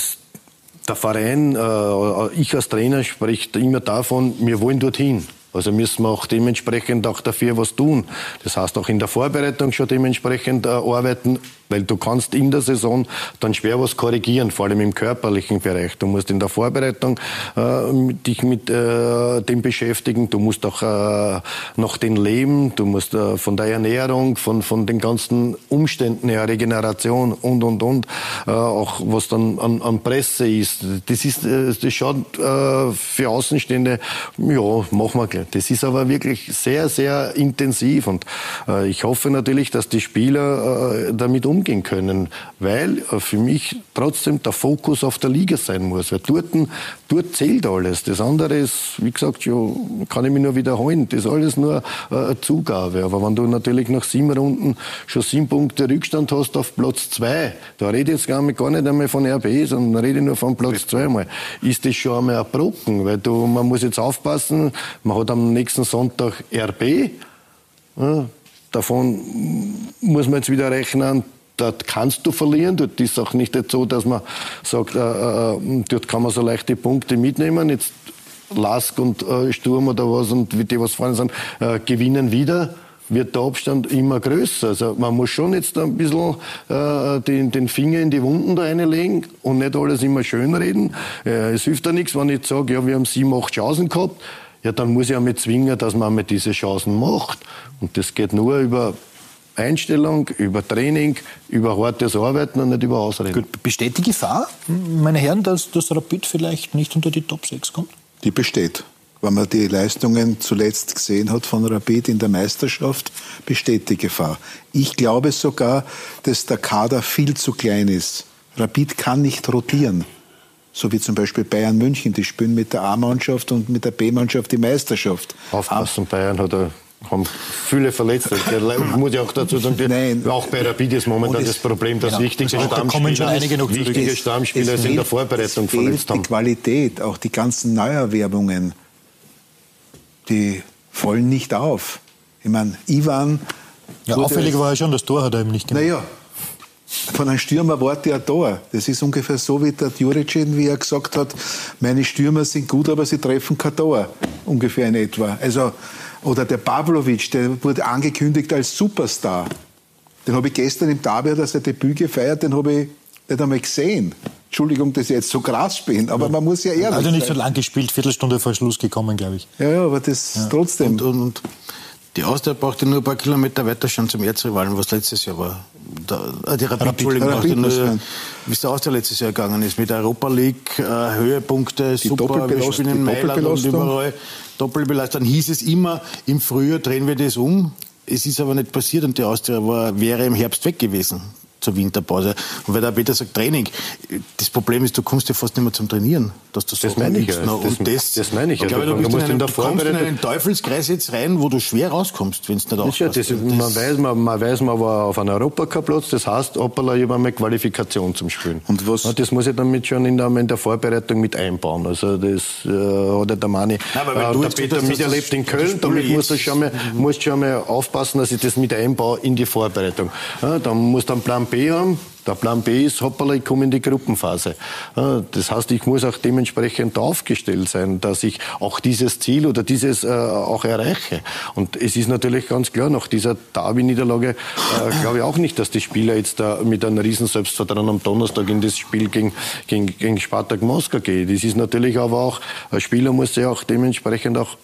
der Verein, äh, ich als Trainer spricht immer davon, wir wollen dorthin. Also müssen wir auch dementsprechend auch dafür was tun. Das heißt auch in der Vorbereitung schon dementsprechend äh, arbeiten, weil du kannst in der Saison dann schwer was korrigieren, vor allem im körperlichen Bereich. Du musst in der Vorbereitung äh, dich mit äh, dem beschäftigen, du musst auch äh, noch den Leben, du musst äh, von der Ernährung, von, von den ganzen Umständen her, Regeneration und, und, und, äh, auch was dann an, an Presse ist. Das ist, äh, das schaut äh, für Außenstehende, ja, machen wir gleich. Das ist aber wirklich sehr, sehr intensiv und äh, ich hoffe natürlich, dass die Spieler äh, damit umgehen können, weil äh, für mich trotzdem der Fokus auf der Liga sein muss, weil dort, dort zählt alles. Das andere ist, wie gesagt, ja, kann ich mich nur wiederholen, das ist alles nur äh, eine Zugabe. Aber wenn du natürlich nach sieben Runden schon sieben Punkte Rückstand hast auf Platz zwei, da rede ich jetzt gar nicht einmal von RB, sondern rede nur von Platz zwei mal, ist das schon einmal ein Brocken, weil du, man muss jetzt aufpassen, man hat am nächsten Sonntag RB, ja, davon muss man jetzt wieder rechnen, dort kannst du verlieren. Dort ist auch nicht so, dass man sagt, äh, äh, dort kann man so leicht die Punkte mitnehmen. Jetzt Lask und äh, Sturm oder was und die, was vorne sind, äh, gewinnen wieder wird der Abstand immer größer. Also man muss schon jetzt ein bisschen äh, den, den Finger in die Wunden da reinlegen und nicht alles immer schönreden. Äh, es hilft ja nichts, wenn ich sage, ja, wir haben sieben, acht Chancen gehabt. Ja, dann muss ich einmal zwingen, dass man einmal diese Chancen macht. Und das geht nur über Einstellung, über Training, über hartes Arbeiten und nicht über Ausreden. Gut. Besteht die Gefahr, meine Herren, dass das Rapid vielleicht nicht unter die Top 6 kommt? Die besteht wenn man die Leistungen zuletzt gesehen hat von Rapid in der Meisterschaft, besteht die Gefahr. Ich glaube sogar, dass der Kader viel zu klein ist. Rapid kann nicht rotieren. So wie zum Beispiel Bayern München, die spielen mit der A-Mannschaft und mit der B-Mannschaft die Meisterschaft. Aufpassen, Bayern hat er haben viele Verletzte. Ich muss ja auch dazu sagen, Nein. auch bei Rapid ist momentan das Problem, dass genau. wichtige Stammspieler, wichtige Stammspieler es in der Vorbereitung verletzt haben. Die Qualität, auch die ganzen Neuerwerbungen die fallen nicht auf. Ich meine, Ivan. Ja, auffällig war ja schon, das Tor hat er eben nicht gemacht. Naja, von einem Stürmer warte ja Tor. Das ist ungefähr so wie der Juricin, wie er gesagt hat, meine Stürmer sind gut, aber sie treffen kein Tor. Ungefähr in etwa. Also, oder der Pavlovic, der wurde angekündigt als Superstar. Den habe ich gestern im Derby, hat er sein Debüt gefeiert, den habe ich nicht einmal gesehen. Entschuldigung, dass ich jetzt so krass bin, aber ja. man muss ja ehrlich sein. Also nicht so lang gespielt, Viertelstunde vor Schluss gekommen, glaube ich. Ja, ja, aber das ja. trotzdem. Und, und, und, die Austria brauchte nur ein paar Kilometer weiter schon zum Erzrivalen, was letztes Jahr war. Da, äh, die Rapid, Rapid, Rapid nur, wie es der Austria letztes Jahr gegangen ist, mit der Europa League, äh, Höhepunkte, die super, wir spielen in Mailand und überall Doppelbelastung. Dann hieß es immer, im Frühjahr drehen wir das um. Es ist aber nicht passiert und die Austria war, wäre im Herbst weg gewesen zur Winterpause. Und weil der Peter sagt Training, das Problem ist, du kommst ja fast nicht mehr zum Trainieren. Dass du so das meine ich ja. Das, das, das meine ich ja. Glaube, du, du, musst in, einem, du kommst in einen Teufelskreis jetzt rein, wo du schwer rauskommst, wenn es nicht aufpasst. Ja, das, man, weiß, man, man weiß, man war auf einem Europacup-Platz, das heißt, hoppala, ich habe eine Qualifikation zum Spielen. Und was? Ja, das muss ich damit schon in der, in der Vorbereitung mit einbauen. Also das äh, hat der Mani, äh, der Peter miterlebt in Köln, damit musst du schon mal, musst schon mal aufpassen, dass ich das mit einbaue in die Vorbereitung. Ja, dann musst du einen Plan B haben. Der Plan B ist, hoppala, ich komme in die Gruppenphase. Das heißt, ich muss auch dementsprechend aufgestellt sein, dass ich auch dieses Ziel oder dieses äh, auch erreiche. Und es ist natürlich ganz klar, nach dieser Derby-Niederlage äh, glaube ich auch nicht, dass die Spieler jetzt da mit einem riesen Selbstvertrauen am Donnerstag in das Spiel gegen, gegen, gegen Spartak Moskau gehen. Das ist natürlich aber auch, ein Spieler muss ja auch dementsprechend auch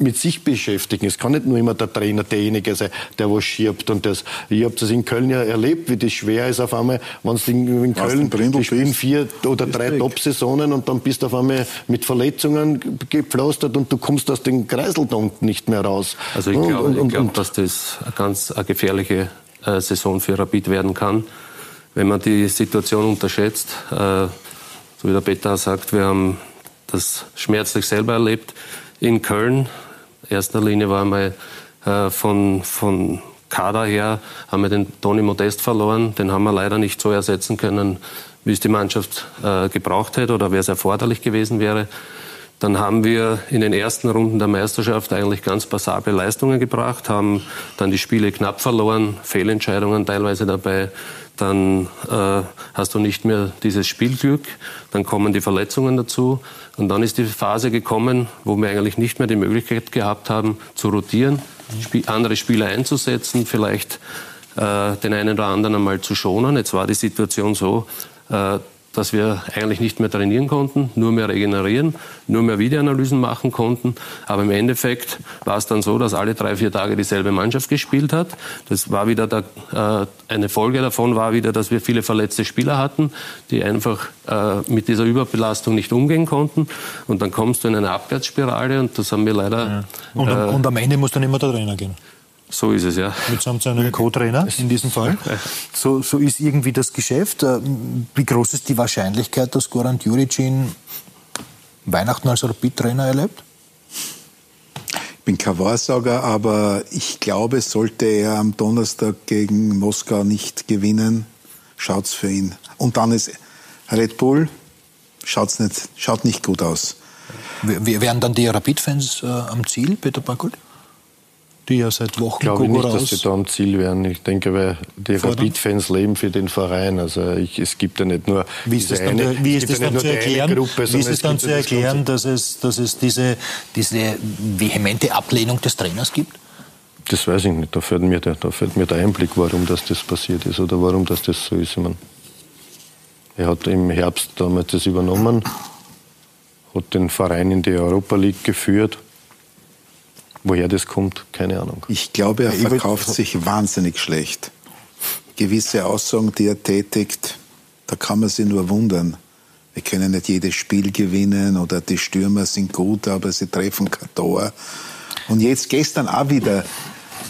mit sich beschäftigen. Es kann nicht nur immer der Trainer derjenige sein, der was schiebt. Und das, ich habe das in Köln ja erlebt, wie das schwer ist auf einmal, wenn es in, in Köln, die spielen vier oder drei Top-Saisonen und dann bist du auf einmal mit Verletzungen gepflastert und du kommst aus dem Kreisel nicht mehr raus. Also ich glaube, glaub, dass das eine ganz eine gefährliche äh, Saison für Rapid werden kann, wenn man die Situation unterschätzt. Äh, so wie der Peter sagt, wir haben das schmerzlich selber erlebt in Köln erster Linie war mal äh, von, von Kader her, haben wir den Toni Modest verloren. Den haben wir leider nicht so ersetzen können, wie es die Mannschaft äh, gebraucht hätte oder wie es erforderlich gewesen wäre. Dann haben wir in den ersten Runden der Meisterschaft eigentlich ganz passable Leistungen gebracht, haben dann die Spiele knapp verloren, Fehlentscheidungen teilweise dabei. Dann äh, hast du nicht mehr dieses Spielglück, dann kommen die Verletzungen dazu. Und dann ist die Phase gekommen, wo wir eigentlich nicht mehr die Möglichkeit gehabt haben, zu rotieren, andere Spieler einzusetzen, vielleicht äh, den einen oder anderen einmal zu schonen. Jetzt war die Situation so, äh, dass wir eigentlich nicht mehr trainieren konnten, nur mehr regenerieren, nur mehr Videoanalysen machen konnten. Aber im Endeffekt war es dann so, dass alle drei, vier Tage dieselbe Mannschaft gespielt hat. Das war wieder der, äh, eine Folge davon war wieder, dass wir viele verletzte Spieler hatten, die einfach äh, mit dieser Überbelastung nicht umgehen konnten. Und dann kommst du in eine Abwärtsspirale und das haben wir leider. Ja. Und, äh, und, am Ende muss dann immer der Trainer gehen. So ist es, ja. Mitsamt seinem Co-Trainer in diesem Fall. So, so ist irgendwie das Geschäft. Äh, wie groß ist die Wahrscheinlichkeit, dass Goran Djuricin Weihnachten als Rapid-Trainer erlebt? Ich bin kein Wahrsager, aber ich glaube, sollte er am Donnerstag gegen Moskau nicht gewinnen, schaut es für ihn. Und dann ist Red Bull, schaut's nicht, schaut nicht gut aus. Wären dann die Rapid-Fans äh, am Ziel, Peter Backholt? Die ja seit Wochen Ich glaube nicht, dass sie da am Ziel wären. Ich denke, weil die Rapid-Fans leben für den Verein. Also ich, es gibt ja nicht nur wie ist dann, eine, wie ist das dann zu erklären, Gruppe, wie ist es dann zu erklären, dass es, dass es diese, diese vehemente Ablehnung des Trainers gibt? Das weiß ich nicht. Da fällt mir der, da fällt mir der Einblick, warum das, das passiert ist oder warum das, das so ist. Ich meine, er hat im Herbst damals das übernommen, hat den Verein in die Europa League geführt Woher das kommt, keine Ahnung. Ich glaube, er verkauft sich wahnsinnig schlecht. Gewisse Aussagen, die er tätigt, da kann man sich nur wundern. Wir können nicht jedes Spiel gewinnen oder die Stürmer sind gut, aber sie treffen kein Tor. Und jetzt gestern auch wieder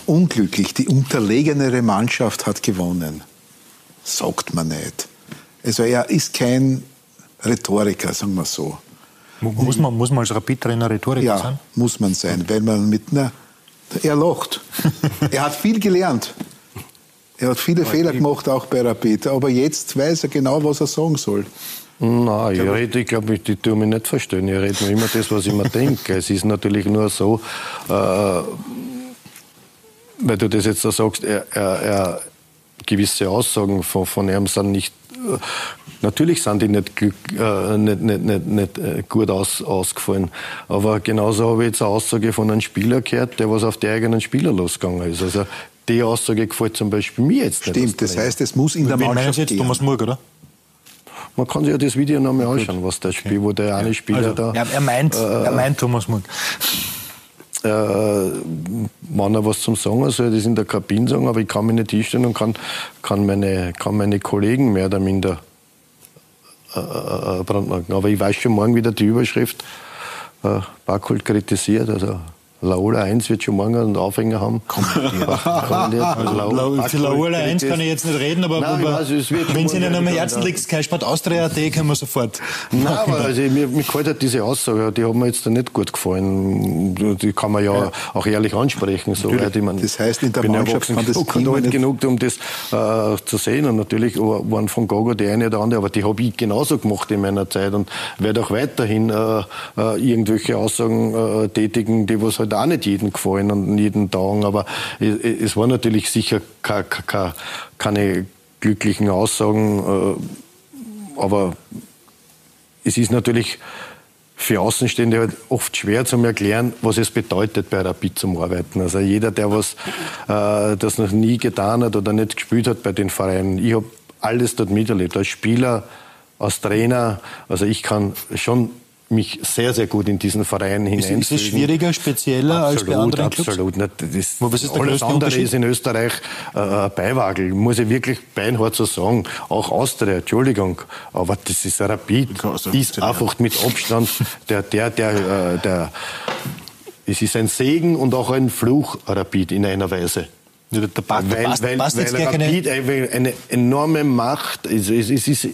unglücklich. Die unterlegenere Mannschaft hat gewonnen. Sagt man nicht. Also er ist kein Rhetoriker, sagen wir so. Muss man, muss man als Rapid-Trainer Rhetoriker ja, sein? muss man sein, weil man mit einer... Er lacht. er hat viel gelernt. Er hat viele Fehler gemacht, auch bei Rapid. Aber jetzt weiß er genau, was er sagen soll. Nein, ich, rede, ich glaube, ich, ich tue mich nicht verstehen. Ich rede nur immer das, was ich mir denke. Es ist natürlich nur so, äh, weil du das jetzt da sagst, er, er, er, gewisse Aussagen von, von ihm sind nicht Natürlich sind die nicht, äh, nicht, nicht, nicht, nicht äh, gut aus, ausgefallen. Aber genauso habe ich jetzt eine Aussage von einem Spieler gehört, der was auf die eigenen Spieler losgegangen ist. Also die Aussage gefällt zum Beispiel mir jetzt nicht. Stimmt, das heißt, es muss in der Mannschaft jetzt gehen. Thomas Murg, oder? Man kann sich ja das Video nochmal anschauen, was der Spiel, wo der eine Spieler also, da. Ja, er meint, äh, er meint Thomas Murg. Äh, wenn er was zum Sagen soll, das in der Kabine sagen, aber ich kann mich nicht hinstellen und kann, kann, meine, kann meine Kollegen mehr oder minder äh, äh, brandmarken. Aber ich weiß schon morgen wieder die Überschrift, äh, Backholt kritisiert, also Laola 1 wird schon morgen einen Aufhänger haben. Komm, La für Laola 1 kann ich jetzt nicht reden, aber Nein, weiß, wenn es Ihnen am Herzen liegt, Sky Sport Austria AT, können wir sofort. Nein, aber also, mir, mir gefällt halt diese Aussage, die hat mir jetzt nicht gut gefallen. Die kann man ja, ja. auch ehrlich ansprechen. So weit, ich mein, das heißt, in der Mannschaft kann das genug, alt genug, um das äh, zu sehen. Und natürlich waren von Gogo die eine oder andere, aber die habe ich genauso gemacht in meiner Zeit und werde auch weiterhin äh, äh, irgendwelche Aussagen äh, tätigen, die was halt halt auch nicht jedem gefallen und jeden Tag, aber es war natürlich sicher keine glücklichen Aussagen, äh, aber es ist natürlich für Außenstehende halt oft schwer zu erklären, was es bedeutet, bei Rapid zum Arbeiten. Also jeder, der was äh, das noch nie getan hat oder nicht gespielt hat bei den Vereinen, ich habe alles dort miterlebt, als Spieler, als Trainer. Also ich kann schon mich sehr, sehr gut in diesen Verein hinein. Ist es schwieriger, spezieller absolut, als bei anderen Clubs? Absolut, das Was ist der alles andere ist in Österreich äh, Beiwagel, muss ich wirklich beinhart so sagen. Auch Austria, Entschuldigung, aber das ist Rapid, ist einfach mit Abstand der, der, der, äh, der, es ist ein Segen und auch ein Fluch, Rapid, in einer Weise. Ja, der, der, weil, passt, weil, passt weil Rapid eine, eine enorme Macht, es, es, es ist,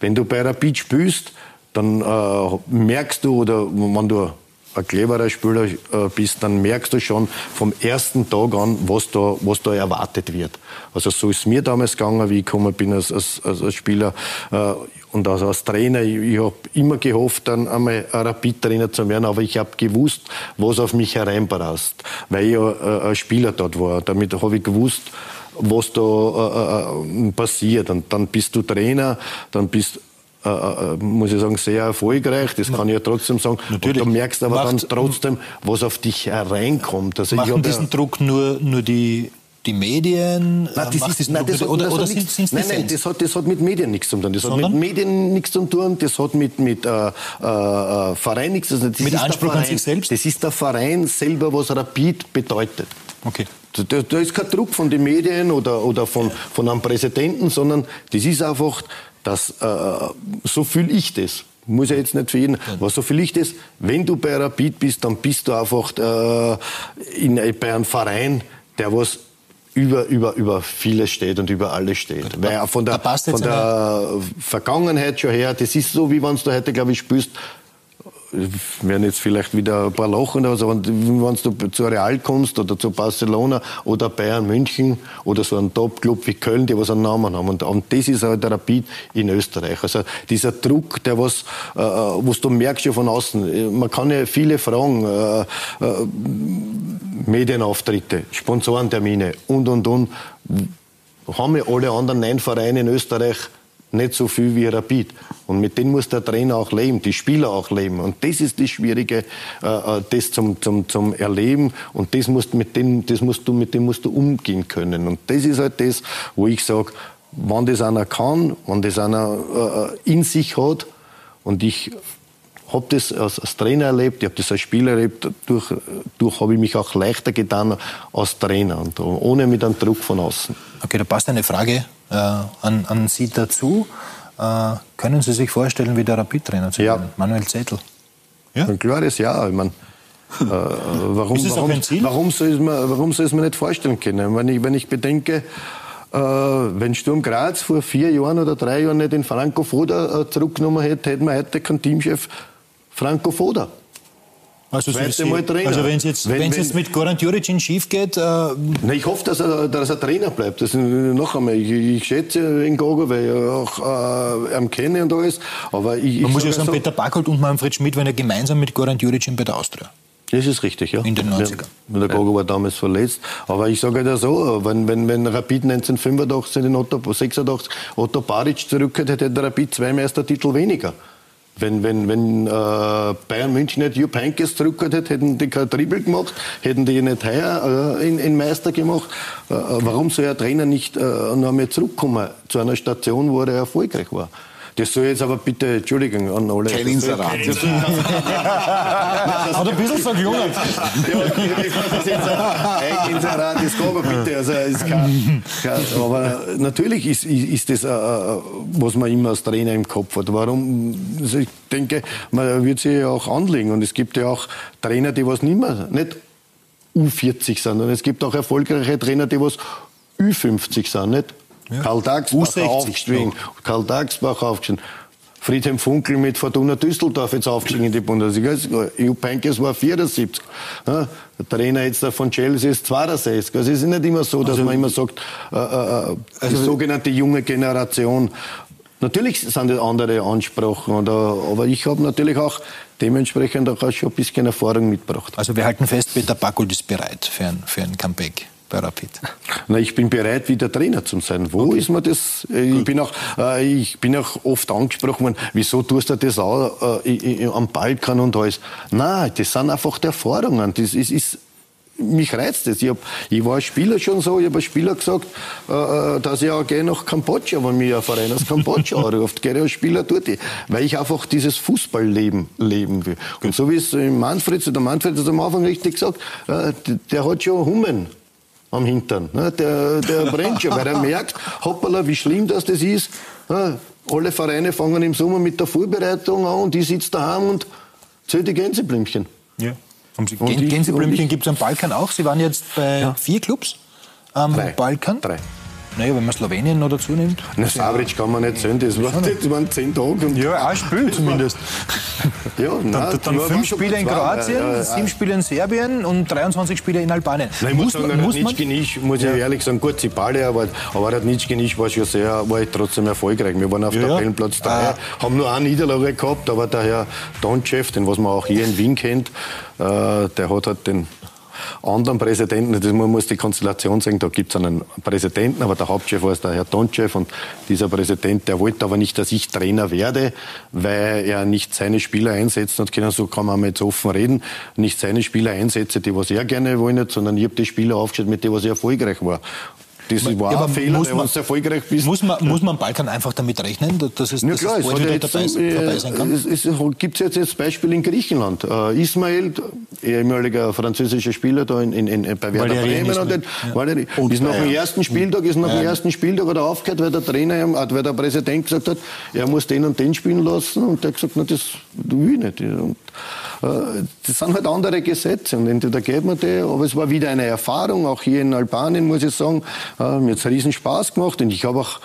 wenn du bei Rapid spielst, dann äh, merkst du, oder wenn du ein cleverer Spieler äh, bist, dann merkst du schon vom ersten Tag an, was da, was da erwartet wird. Also so ist mir damals gegangen, wie ich gekommen bin als, als, als Spieler äh, und als, als Trainer. Ich, ich habe immer gehofft, dann einmal ein Rapid-Trainer zu werden, aber ich habe gewusst, was auf mich hereinbraust, weil ich äh, ein Spieler dort war. Damit habe ich gewusst, was da äh, äh, passiert. Und dann bist du Trainer, dann bist du äh, äh, muss ich sagen, sehr erfolgreich. Das kann ich ja trotzdem sagen. Natürlich. Und du merkst aber Macht, dann trotzdem, was auf dich hereinkommt. Also machen diesen ja Druck nur, nur die die Medien? Nein, das ist, nein, das hat, oder, das oder nichts, nein, nein, das hat, das hat mit Medien nichts zu tun. Das Sondern? hat mit Medien nichts zu tun, das hat mit, mit äh, äh, Verein nichts zu tun. mit Anspruch Verein, an sich selbst? Das ist der Verein selber, was Rapid bedeutet. Okay. Da, da ist kein Druck von den Medien oder, oder von, von einem Präsidenten, sondern das ist einfach, dass, äh, so fühle ich das. Muss ja jetzt nicht für jeden, aber so viel ich das, wenn du bei Rapid bist, dann bist du einfach äh, in, bei einem Verein, der was über, über, über vieles steht und über alles steht. Weil von der, von der Vergangenheit schon her, das ist so, wie wenn du heute, glaube ich, spürst, werden jetzt vielleicht wieder ein paar lachen, also wenn, wenn du zu Real kommst oder zu Barcelona oder Bayern München oder so ein Top-Club wie Köln, die was einen Namen haben. Und, und das ist halt der Rapid in Österreich. Also dieser Druck, der was, äh, was du merkst ja von außen. Man kann ja viele fragen, äh, äh, Medienauftritte, Sponsorentermine und, und, und. Haben ja alle anderen neun Vereine in Österreich nicht so viel wie Rapid. Und mit denen muss der Trainer auch leben, die Spieler auch leben. Und das ist das Schwierige, äh, äh, das zum, zum, zum Erleben. Und das musst, mit dem, das musst du, mit dem musst du umgehen können. Und das ist halt das, wo ich sage, wenn das einer kann, wenn das einer äh, in sich hat, und ich habe das als, Trainer erlebt, ich habe das als Spieler erlebt, durch, durch habe ich mich auch leichter getan als Trainer und ohne mit einem Druck von außen. Okay, da passt eine Frage äh, an, an Sie dazu. Äh, können Sie sich vorstellen, wieder Rapid-Trainer zu werden? Ja. Manuel Zettel. Ja? Ein klares Ja. Ich meine, äh, warum, ist warum, warum, soll es mir, warum soll es mir nicht vorstellen können? Wenn ich, wenn ich bedenke, äh, wenn Sturm Graz vor vier Jahren oder drei Jahren nicht den Franco Foda äh, zurückgenommen hätte, hätten wir heute keinen Teamchef Franco Foda. Also, Sie, Mal Trainer. also wenn es jetzt, wenn, wenn, jetzt mit Goran Juricin schief geht... Äh Na, ich hoffe, dass er, dass er Trainer bleibt. Das, noch einmal, ich, ich schätze ihn Gogo, weil ich auch äh, ihn kenne und alles. Aber ich, Man muss ja sagen, so, Peter Backholt und Manfred Schmidt waren ja gemeinsam mit Goran Juricin bei der Austria. Das ist richtig, ja. In den 90ern. Ja, der Gogo war damals verletzt. Aber ich sage ja so, wenn, wenn, wenn Rapid 1985 in Otto, 86 Otto Baric zurückkehrt, hätte der Rapid zwei Meistertitel weniger. Wenn, wenn, wenn äh, Bayern München nicht Jupp Heynckes zurückgeholt hätte, hätten die kein Triple gemacht, hätten die nicht heuer äh, in, in Meister gemacht. Äh, warum soll ein Trainer nicht äh, noch einmal zurückkommen zu einer Station, wo er erfolgreich war? Das soll jetzt aber bitte, Entschuldigung an alle. Kein Inserat. Hat ein bisschen verklungen. ja, ich kann das jetzt ein Inserat, das kann aber bitte. Also, ist kein, kein, aber natürlich ist, ist das, äh, was man immer als Trainer im Kopf hat. Warum? Also ich denke, man wird sich ja auch anlegen. Und es gibt ja auch Trainer, die was nicht mehr, nicht U40 sind, sondern es gibt auch erfolgreiche Trainer, die was Ü50 sind, nicht? Ja. Karl Dagsbach aufgestiegen. Karl Dagsbach aufgestiegen. Friedhelm Funkel mit Fortuna Düsseldorf jetzt aufgestiegen in die Bundesliga. Jupp Heynckes war 74. Ja, der Trainer jetzt von Chelsea ist 62. Also es ist nicht immer so, dass also, man immer sagt, äh, äh, äh die also, sogenannte junge Generation. Natürlich sind das andere Ansprachen, oder, aber ich habe natürlich auch dementsprechend auch schon ein bisschen Erfahrung mitgebracht. Also wir halten fest, Peter Backold ist bereit für ein, für ein Comeback bei Rapid? Na, ich bin bereit, wieder Trainer zu sein. Wo okay. ist mir das? Äh, ich bin, auch, äh, ich bin auch oft angesprochen worden, wieso tust du das auch äh, am Balkan und alles? Nein, das sind einfach die Erfahrungen. Das ist, ist mich reizt das. Ich, hab, ich war als Spieler schon so, ich habe als Spieler gesagt, äh, äh dass ich auch gehe nach Kambodscha, wenn mich ein Verein aus Kambodscha anruft. Gehe als Spieler dort, weil ich einfach dieses Fußballleben leben will. Und so wie es Manfred, der Manfred hat am Anfang richtig gesagt, äh, der hat schon Hummen am Hintern. Ne? Der, der brennt schon, weil er merkt, hoppala, wie schlimm das, das ist. Ne? Alle Vereine fangen im Sommer mit der Vorbereitung an und ich sitze daheim und zähle die Gänseblümchen. Ja. Gänseblümchen gibt es am Balkan auch. Sie waren jetzt bei ja. vier Clubs am Drei. Balkan. Drei. Naja, wenn man Slowenien noch dazu nimmt. Na, Savric kann man nicht sehen, das, war, das waren zehn Tage. Und ja, ein Spiel zumindest. ja, nein, dann, dann fünf Spiele in Kroatien, ja, ja, sieben Spiele in Serbien und 23 Spiele in Albanien. Nein, ich muss, muss, sagen, muss man, Nitschke muss ich ehrlich sagen, gut, Zipale, aber, aber der Nitschke war schon sehr, war trotzdem erfolgreich. Wir waren auf ja, Tabellenplatz 3, ah. haben nur eine Niederlage gehabt, aber der Herr Donchev, den was man auch hier in Wien kennt, äh, der hat halt den anderen Präsidenten, das, man muss die Konstellation sehen, da gibt es einen Präsidenten, aber der Hauptchef war der Herr Tonchev und dieser Präsident, der wollte aber nicht, dass ich Trainer werde, weil er nicht seine Spieler einsetzt und können, so kann man jetzt offen reden, nicht seine Spieler einsetze, die was er gerne wollen, sondern ich habe die Spieler aufgestellt, mit denen was er erfolgreich war. Das war ja, ein Fehler, muss man, erfolgreich bist. Muss man, muss man Balkan einfach damit rechnen, dass es, ja, klar, dass es es jetzt, dabei, äh, dabei sein kann? Es, es gibt jetzt, jetzt Beispiel in Griechenland. Uh, Ismail, ehemaliger französischer Spieler da in, in, in, bei Werder Bremen, und, den, ja. und ist nach dem ersten Spieltag, ist nach dem ersten Spieltag hat er aufgehört, weil der Trainer, weil der Präsident gesagt hat, er muss den und den spielen lassen und der hat gesagt, na, das will ich nicht. Und, uh, das sind halt andere Gesetze und entweder geht man die, aber es war wieder eine Erfahrung, auch hier in Albanien, muss ich sagen, äh, mir hat es riesen Spaß gemacht und ich habe auch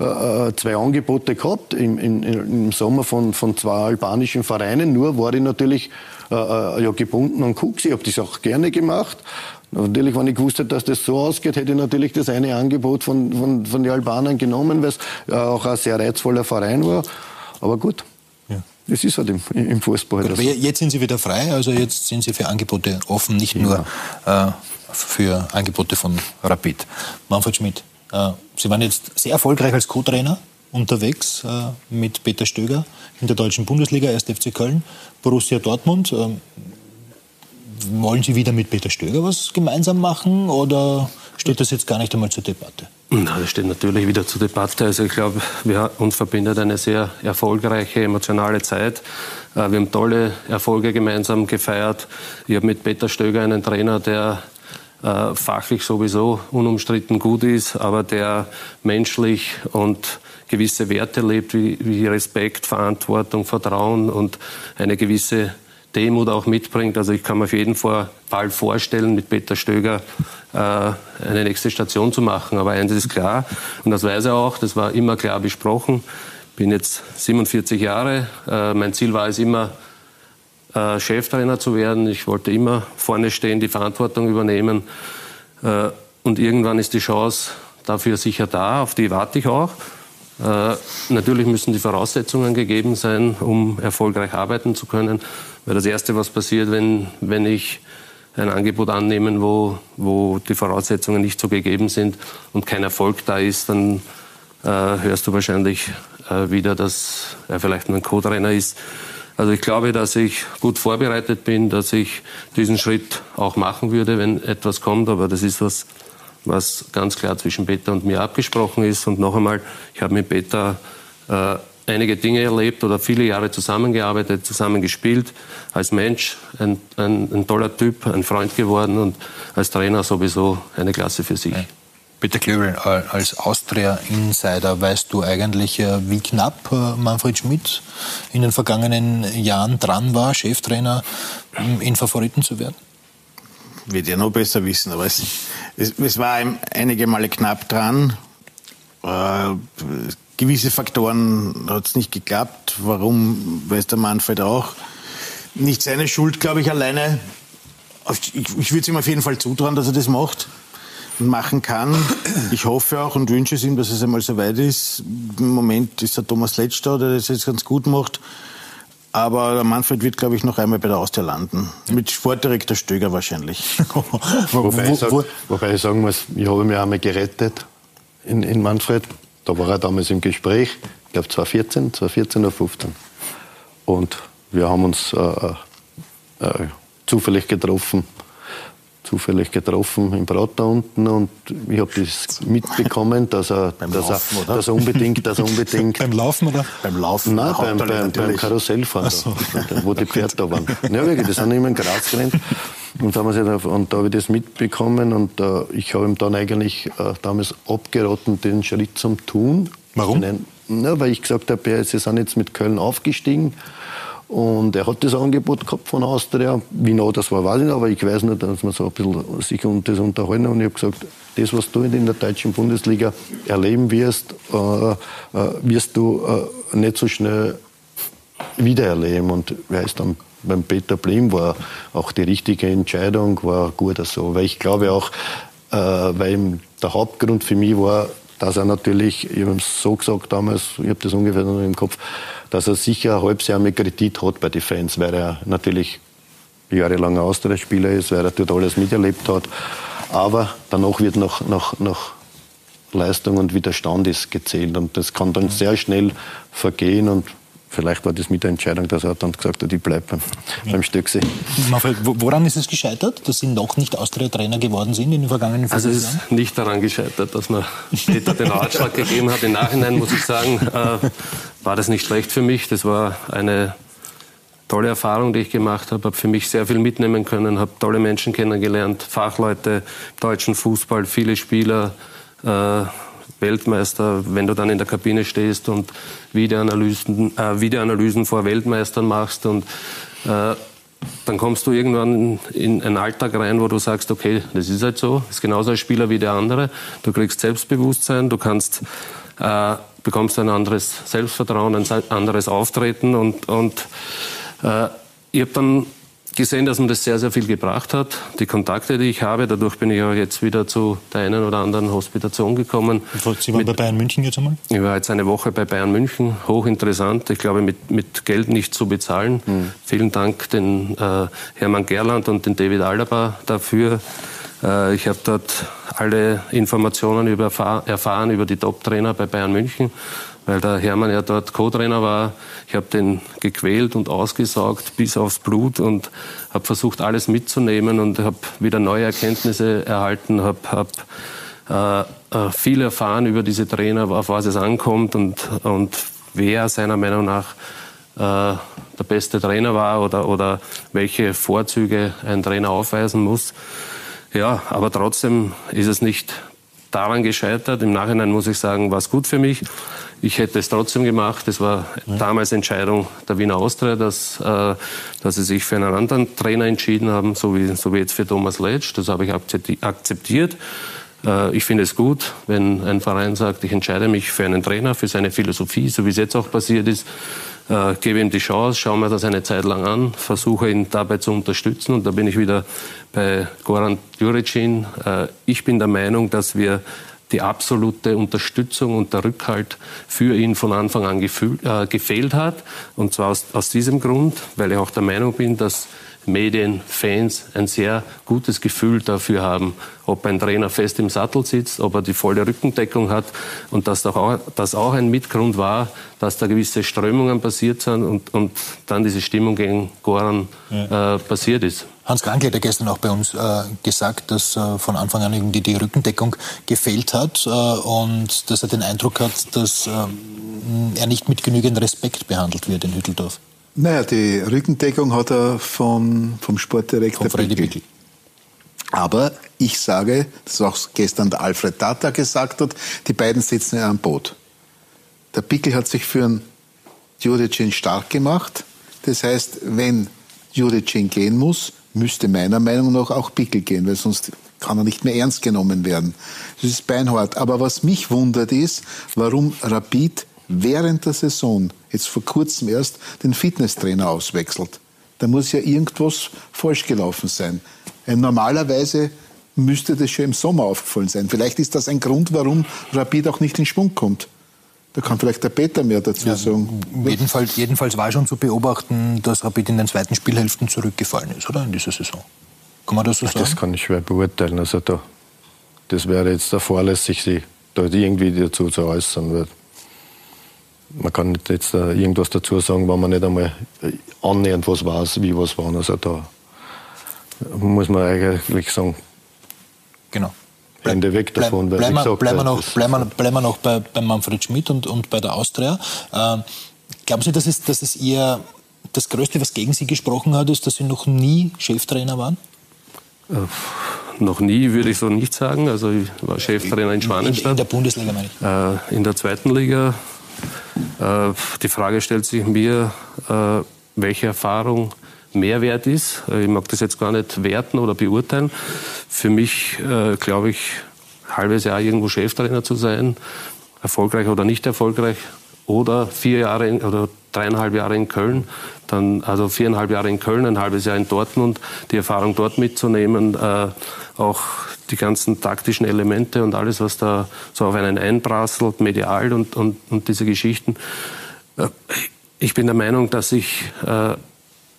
äh, äh, zwei Angebote gehabt im, im, im Sommer von, von zwei albanischen Vereinen. Nur war ich natürlich äh, äh ja, gebunden an Cooks. Ich habe das auch gerne gemacht. Natürlich, wenn ich gewusst hätte, dass das so ausgeht, hätte ich natürlich das eine Angebot von, von, von den Albanern genommen, weil es äh, auch ein sehr reizvoller Verein war. Aber gut, es ist halt im, im Fußball. Gut, aber jetzt sind Sie wieder frei, also jetzt sind Sie für Angebote offen, nicht ja. nur äh, für Angebote von Rapid. Manfred Schmidt, äh, Sie waren jetzt sehr erfolgreich als Co-Trainer unterwegs äh, mit Peter Stöger in der deutschen Bundesliga, 1. FC Köln, Borussia Dortmund. Wollen Sie wieder mit Peter Stöger was gemeinsam machen oder steht das jetzt gar nicht einmal zur Debatte? Na, das steht natürlich wieder zur Debatte. Also ich glaube, wir, uns verbindet eine sehr erfolgreiche, emotionale Zeit. Äh, wir haben tolle Erfolge gemeinsam gefeiert. Ich habe mit Peter Stöger einen Trainer, der äh, fachlich sowieso unumstritten gut ist, aber der menschlich und gewisse Werte lebt, wie Respekt, Verantwortung, Vertrauen und eine gewisse Demut auch mitbringt. Also ich kann mir auf jeden Fall bald vorstellen, mit Peter Stöger äh, eine nächste Station zu machen. Aber eines ist klar, und das weiß er auch, das war immer klar besprochen. Bin jetzt 47 Jahre. Äh, mein Ziel war es immer, äh, Cheftrainer zu werden. Ich wollte immer vorne stehen, die Verantwortung übernehmen. Äh, und irgendwann ist die Chance dafür sicher da, auf die warte ich auch. Äh, natürlich müssen die Voraussetzungen gegeben sein, um erfolgreich arbeiten zu können. Weil das Erste, was passiert, wenn, wenn ich ein Angebot annehme, wo, wo die Voraussetzungen nicht so gegeben sind und kein Erfolg da ist, dann äh, hörst du wahrscheinlich äh, wieder, dass er vielleicht ein Co-Trainer ist. Also ich glaube, dass ich gut vorbereitet bin, dass ich diesen Schritt auch machen würde, wenn etwas kommt. Aber das ist was, was ganz klar zwischen Peter und mir abgesprochen ist. Und noch einmal, ich habe mit Peter äh, einige Dinge erlebt oder viele Jahre zusammengearbeitet, zusammengespielt. Als Mensch ein, ein, ein, toller Typ, ein Freund geworden und als Trainer sowieso eine Klasse für sich. Peter Klöbel, als Austria-Insider, weißt du eigentlich, äh, wie knapp äh, Manfred Schmidt in den vergangenen Jahren dran war, Cheftrainer in Favoriten zu werden? Wird ja noch besser wissen, aber es, es, es war einige Male knapp dran. Äh, gewisse Faktoren hat es nicht geklappt. Warum, weiß der Manfred auch. Nicht seine Schuld, glaube ich, alleine. Ich, ich würde es ihm auf jeden Fall zutrauen, dass er das macht und machen kann. Ich hoffe auch und wünsche es ihm, dass es einmal so weit ist. Im Moment ist der Thomas Letsch da, der das jetzt ganz gut macht. Aber der Manfred wird, glaube ich, noch einmal bei der Austria landen. Mit Sportdirektor Stöger wahrscheinlich. wobei, ich sag, wobei, ich sagen muss, ich habe mich einmal gerettet in, in Manfred. Da war er damals im Gespräch, ich glaube 2014, 2014 oder 2015. Und wir haben uns äh, äh, äh zufällig getroffen zufällig getroffen im Prater unten und ich habe das mitbekommen, dass er, beim dass, Laufen, er, dass er unbedingt, dass er unbedingt beim Laufen oder beim Laufen, nein, beim, beim, beim Karussellfahren, so. wo die Pferde da waren. Ja wirklich, die sind immer in Graz gerannt und da, und da habe ich das mitbekommen und uh, ich habe ihm dann eigentlich uh, damals abgeraten, den Schritt zum tun. Warum? Einen, na, weil ich gesagt habe, sie sind jetzt mit Köln aufgestiegen und er hat das Angebot gehabt von Austria. Wie genau das war, weiß ich nicht, aber ich weiß nur, dass man so ein bisschen sich um das unterhalten Und ich habe gesagt, das, was du in der deutschen Bundesliga erleben wirst, äh, äh, wirst du äh, nicht so schnell wiedererleben. Und wer ist dann beim Peter Blim war auch die richtige Entscheidung, war gut so. Weil ich glaube auch, äh, weil der Hauptgrund für mich war, dass er natürlich, ich habe es so gesagt damals, ich habe das ungefähr noch im Kopf, dass er sicher ein halbes Jahr mit Kredit hat bei den Fans, weil er natürlich jahrelanger Austria-Spieler ist, weil er dort alles miterlebt hat. Aber danach wird noch, noch, noch Leistung und Widerstand ist gezählt. Und das kann dann sehr schnell vergehen. Und vielleicht war das mit der Entscheidung, dass er dann gesagt hat, ich bleibe beim, ja. beim Stöcksee. Manfred, woran ist es gescheitert, dass Sie noch nicht Austria-Trainer geworden sind in den vergangenen fünf Jahren? Also es ist nicht daran gescheitert, dass man Peter den Ratschlag gegeben hat. Im Nachhinein muss ich sagen, äh, war das nicht schlecht für mich. Das war eine tolle Erfahrung, die ich gemacht habe. Habe für mich sehr viel mitnehmen können, habe tolle Menschen kennengelernt, Fachleute, deutschen Fußball, viele Spieler, äh, Weltmeister, wenn du dann in der Kabine stehst und Videoanalysen, äh, Videoanalysen vor Weltmeistern machst und äh, dann kommst du irgendwann in einen Alltag rein, wo du sagst, okay, das ist halt so, ist genauso ein Spieler wie der andere. Du kriegst Selbstbewusstsein, du kannst, äh, bekommst ein anderes Selbstvertrauen, ein anderes Auftreten und, und äh, ich habe dann gesehen, dass mir das sehr, sehr viel gebracht hat. Die Kontakte, die ich habe, dadurch bin ich auch jetzt wieder zu der einen oder anderen Hospitation gekommen. Sie waren mit, bei Bayern München jetzt einmal? Ich war jetzt eine Woche bei Bayern München, hochinteressant. Ich glaube, mit, mit Geld nicht zu bezahlen. Mhm. Vielen Dank den äh, Hermann Gerland und den David Alaba dafür. Äh, ich habe dort alle Informationen über, erfahren über die Top-Trainer bei Bayern München weil der Hermann ja dort Co-Trainer war. Ich habe den gequält und ausgesaugt bis aufs Blut und habe versucht, alles mitzunehmen und habe wieder neue Erkenntnisse erhalten, habe hab, äh, äh, viel erfahren über diese Trainer, auf was es ankommt und, und wer seiner Meinung nach äh, der beste Trainer war oder, oder welche Vorzüge ein Trainer aufweisen muss. Ja, aber trotzdem ist es nicht daran gescheitert. Im Nachhinein muss ich sagen, war es gut für mich. Ich hätte es trotzdem gemacht. Es war damals Entscheidung der Wiener Austria, dass, äh, dass sie sich für einen anderen Trainer entschieden haben, so wie, so wie jetzt für Thomas Letsch. Das habe ich akzeptiert. Äh, ich finde es gut, wenn ein Verein sagt, ich entscheide mich für einen Trainer, für seine Philosophie, so wie es jetzt auch passiert ist. Äh, gebe ihm die Chance, schaue mir das eine Zeit lang an, versuche ihn dabei zu unterstützen. Und da bin ich wieder bei Goran Juricin. Äh, ich bin der Meinung, dass wir die absolute Unterstützung und der Rückhalt für ihn von Anfang an gefühl, äh, gefehlt hat. Und zwar aus, aus diesem Grund, weil ich auch der Meinung bin, dass Medien, Fans ein sehr gutes Gefühl dafür haben, ob ein Trainer fest im Sattel sitzt, ob er die volle Rückendeckung hat und dass das auch, das auch ein Mitgrund war, dass da gewisse Strömungen passiert sind und, und dann diese Stimmung gegen Goran äh, passiert ist. Hans Kranke hat ja gestern auch bei uns äh, gesagt, dass äh, von Anfang an irgendwie die Rückendeckung gefehlt hat äh, und dass er den Eindruck hat, dass ähm, er nicht mit genügend Respekt behandelt wird in Hütteldorf. Naja, die Rückendeckung hat er von, vom Sportdirektor von Freddy Bickel. Aber ich sage, das auch gestern der Alfred Tata gesagt hat, die beiden sitzen in einem Boot. Der Pickel hat sich für einen Juricin stark gemacht. Das heißt, wenn Juricin gehen muss, müsste meiner Meinung nach auch Pickel gehen, weil sonst kann er nicht mehr ernst genommen werden. Das ist beinhart. Aber was mich wundert ist, warum Rapid während der Saison, jetzt vor kurzem erst, den Fitnesstrainer auswechselt. Da muss ja irgendwas falsch gelaufen sein. Normalerweise müsste das schon im Sommer aufgefallen sein. Vielleicht ist das ein Grund, warum Rapid auch nicht in Schwung kommt. Da kann vielleicht der Peter mehr dazu ja, sagen. Jedenfalls, jedenfalls war schon zu beobachten, dass Rapid in den zweiten Spielhälften zurückgefallen ist, oder? In dieser Saison. Kann man das so sagen? Das kann ich schwer beurteilen. Also da, das wäre jetzt der fahrlässig, sich da irgendwie dazu zu äußern. Weil man kann nicht jetzt äh, irgendwas dazu sagen, wenn man nicht einmal äh, annähernd was weiß, wie was war. Also da muss man eigentlich sagen, genau. Hände weg davon. Bleib, bleiben, wir, bleiben, wir noch, bleiben, wir, bleiben wir noch bei, bei Manfred Schmidt und, und bei der Austria. Ähm, glauben Sie, dass es, dass es eher das Größte, was gegen Sie gesprochen hat, ist, dass Sie noch nie Cheftrainer waren? Äh, noch nie würde ich so nicht sagen. Also ich war Cheftrainer in Schwanenstadt. In, in der Bundesliga meine ich. Äh, in der zweiten Liga äh, die Frage stellt sich mir, äh, welche Erfahrung Mehrwert ist. Äh, ich mag das jetzt gar nicht werten oder beurteilen. Für mich, glaube ich, halbes Jahr irgendwo Cheftrainer zu sein, erfolgreich oder nicht erfolgreich, oder vier Jahre oder dreieinhalb Jahre in Köln, dann also viereinhalb Jahre in Köln, ein halbes Jahr in Dortmund, die Erfahrung dort mitzunehmen, äh, auch die ganzen taktischen Elemente und alles, was da so auf einen einprasselt, medial und, und, und diese Geschichten. Äh, ich bin der Meinung, dass ich äh,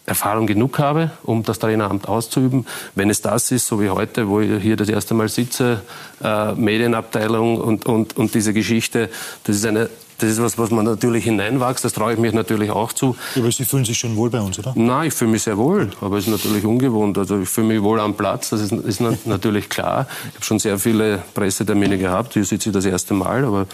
Erfahrung genug habe, um das Traineramt auszuüben. Wenn es das ist, so wie heute, wo ich hier das erste Mal sitze, äh, Medienabteilung und, und, und diese Geschichte, das ist eine das ist was, was man natürlich hineinwächst. Das traue ich mich natürlich auch zu. Aber Sie fühlen sich schon wohl bei uns, oder? Nein, ich fühle mich sehr wohl. Aber es ist natürlich ungewohnt. Also ich fühle mich wohl am Platz. Das ist, ist natürlich klar. Ich habe schon sehr viele Pressetermine gehabt. Hier sitze ich das erste Mal. Aber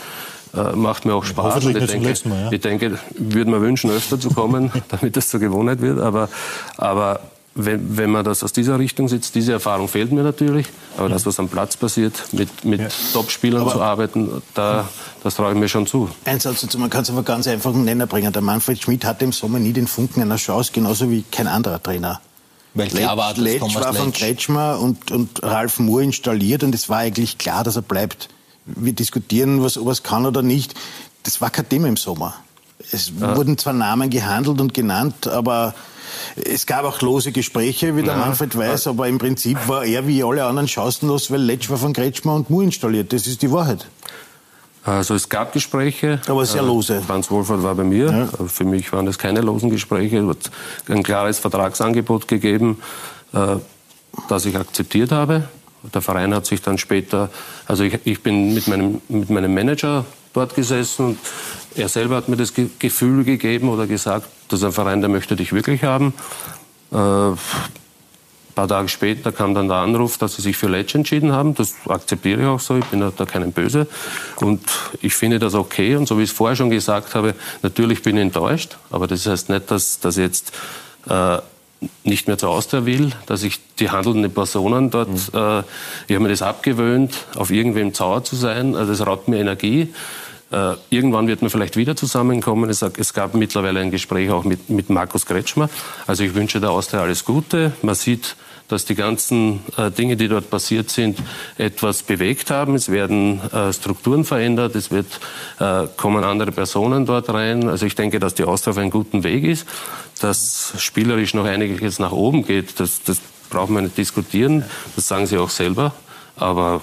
äh, macht mir auch Spaß. Hoffentlich ich nicht denke, zum letzten Mal, ja. ich denke, würde mir wünschen, öfter zu kommen, damit das zur Gewohnheit wird. Aber, aber wenn, wenn man das aus dieser Richtung sitzt, diese Erfahrung fehlt mir natürlich. Aber das, was am Platz passiert, mit, mit ja. Top-Spielern zu arbeiten, da, das traue ich mir schon zu. Ein Satz dazu, man kann es aber ganz einfach einen Nenner bringen. Der Manfred Schmidt hatte im Sommer nie den Funken einer Chance, genauso wie kein anderer Trainer. Weil klar war, dass Letsch war von Kretschmer und, und Ralf Moore installiert und es war eigentlich klar, dass er bleibt. Wir diskutieren, was, was kann oder nicht. Das war kein Thema im Sommer. Es ja. wurden zwar Namen gehandelt und genannt, aber es gab auch lose Gespräche, wie der ja. Manfred weiß, aber im Prinzip war er wie alle anderen chancenlos, weil Letsch war von Kretschmer und Mu installiert. Das ist die Wahrheit. Also es gab Gespräche. Aber sehr lose. Äh, Franz Wohlfahrt war bei mir. Ja. Für mich waren das keine losen Gespräche. Es hat ein klares Vertragsangebot gegeben, äh, das ich akzeptiert habe. Der Verein hat sich dann später, also ich, ich bin mit meinem, mit meinem Manager dort gesessen und er selber hat mir das Gefühl gegeben oder gesagt, dass ein Verein, der möchte dich wirklich haben. Äh, ein paar Tage später kam dann der Anruf, dass sie sich für Letsch entschieden haben. Das akzeptiere ich auch so. Ich bin da keinem böse. Und ich finde das okay. Und so wie ich es vorher schon gesagt habe, natürlich bin ich enttäuscht. Aber das heißt nicht, dass, dass jetzt äh, nicht mehr zur Austria will, dass ich die handelnden Personen dort, mhm. äh, ich habe mir das abgewöhnt, auf irgendwem sauer zu sein. Also das raubt mir Energie. Äh, irgendwann wird man vielleicht wieder zusammenkommen. Es, es, gab mittlerweile ein Gespräch auch mit, mit Markus Kretschmer. Also ich wünsche der Austria alles Gute. Man sieht, dass die ganzen äh, Dinge, die dort passiert sind, etwas bewegt haben. Es werden äh, Strukturen verändert, es wird, äh, kommen andere Personen dort rein. Also ich denke, dass die Austria auf einem guten Weg ist, dass spielerisch noch einiges nach oben geht. Das, das braucht man nicht diskutieren. Das sagen sie auch selber. Aber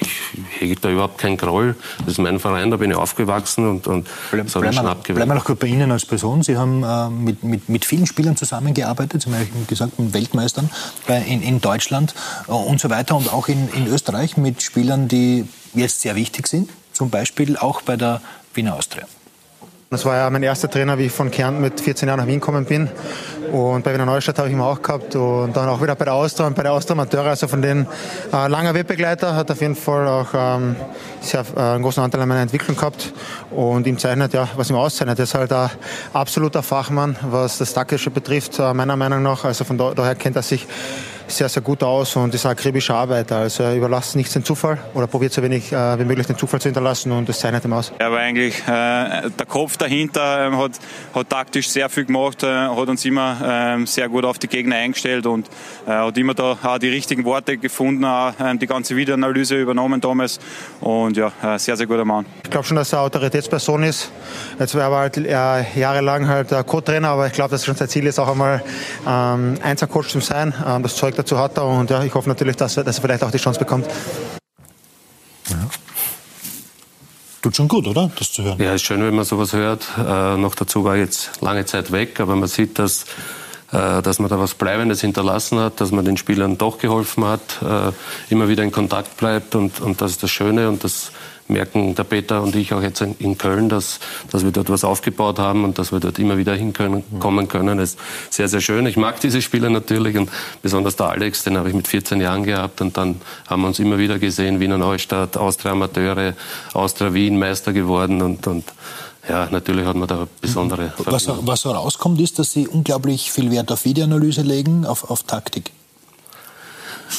ich hege da überhaupt keinen Groll. Das ist mein Verein, da bin ich aufgewachsen und, und Bleib, bleiben, wir, bleiben wir noch kurz bei Ihnen als Person. Sie haben äh, mit, mit, mit vielen Spielern zusammengearbeitet, zum Beispiel gesagt mit Weltmeistern bei, in, in Deutschland äh, und so weiter und auch in, in Österreich mit Spielern, die jetzt sehr wichtig sind, zum Beispiel auch bei der Wiener Austria. Das war ja mein erster Trainer, wie ich von Kärnten mit 14 Jahren nach Wien gekommen bin. Und bei Wiener Neustadt habe ich ihn auch gehabt. Und dann auch wieder bei der Austria und bei der Austria Amateure. Also von den äh, langer Webbegleiter hat auf jeden Fall auch ähm, sehr, äh, einen großen Anteil an meiner Entwicklung gehabt. Und ihm zeichnet, ja, was ihm auszeichnet, er ist halt ein absoluter Fachmann, was das Taktische betrifft, äh, meiner Meinung nach. Also von daher kennt er sich sehr, sehr gut aus und ist ein akribischer Arbeiter. Also er überlässt nichts dem Zufall oder probiert so wenig äh, wie möglich den Zufall zu hinterlassen und das zeichnet ihm aus. Er war eigentlich äh, der Kopf dahinter, äh, hat, hat taktisch sehr viel gemacht, äh, hat uns immer ähm, sehr gut auf die Gegner eingestellt und äh, hat immer da auch die richtigen Worte gefunden, auch, ähm, die ganze Videoanalyse übernommen damals und ja, sehr, sehr guter Mann. Ich glaube schon, dass er Autoritätsperson ist. Jetzt war er halt jahrelang halt Co-Trainer, aber ich glaube, dass schon sein Ziel ist, auch einmal ähm, Einzelcoach zu sein. Ähm, das zeugt dazu hat. Und ja, ich hoffe natürlich, dass er, dass er vielleicht auch die Chance bekommt. Ja. Tut schon gut, oder? Das zu hören. Ja, ist schön, wenn man sowas hört. Äh, noch dazu war jetzt lange Zeit weg, aber man sieht, dass, äh, dass man da was Bleibendes hinterlassen hat, dass man den Spielern doch geholfen hat, äh, immer wieder in Kontakt bleibt und, und das ist das Schöne und das merken der Peter und ich auch jetzt in Köln, dass, dass wir dort was aufgebaut haben und dass wir dort immer wieder hinkommen können. Das ist sehr, sehr schön. Ich mag diese Spieler natürlich und besonders der Alex, den habe ich mit 14 Jahren gehabt und dann haben wir uns immer wieder gesehen, Wiener Neustadt, Austria Amateure, Austria Wien Meister geworden und, und ja, natürlich hat man da besondere was, was herauskommt, ist, dass Sie unglaublich viel Wert auf Videoanalyse legen, auf, auf Taktik.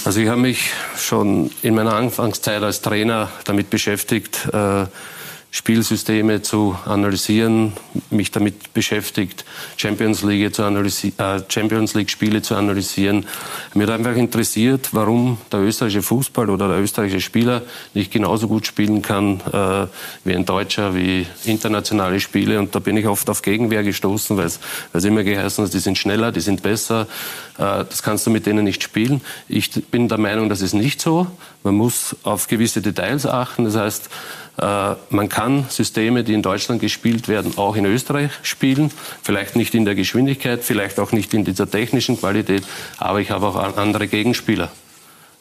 Also ich habe mich schon in meiner Anfangszeit als Trainer damit beschäftigt, äh, Spielsysteme zu analysieren, mich damit beschäftigt, Champions League, zu analysi äh, Champions League Spiele zu analysieren. Mir hat einfach interessiert, warum der österreichische Fußball oder der österreichische Spieler nicht genauso gut spielen kann äh, wie ein Deutscher, wie internationale Spiele. Und da bin ich oft auf Gegenwehr gestoßen, weil es immer geheißen hat, die sind schneller, die sind besser. Äh, das kannst du mit denen nicht spielen. Ich bin der Meinung, das ist nicht so. Man muss auf gewisse Details achten. Das heißt, äh, man kann Systeme, die in Deutschland gespielt werden, auch in Österreich spielen. Vielleicht nicht in der Geschwindigkeit, vielleicht auch nicht in dieser technischen Qualität, aber ich habe auch andere Gegenspieler.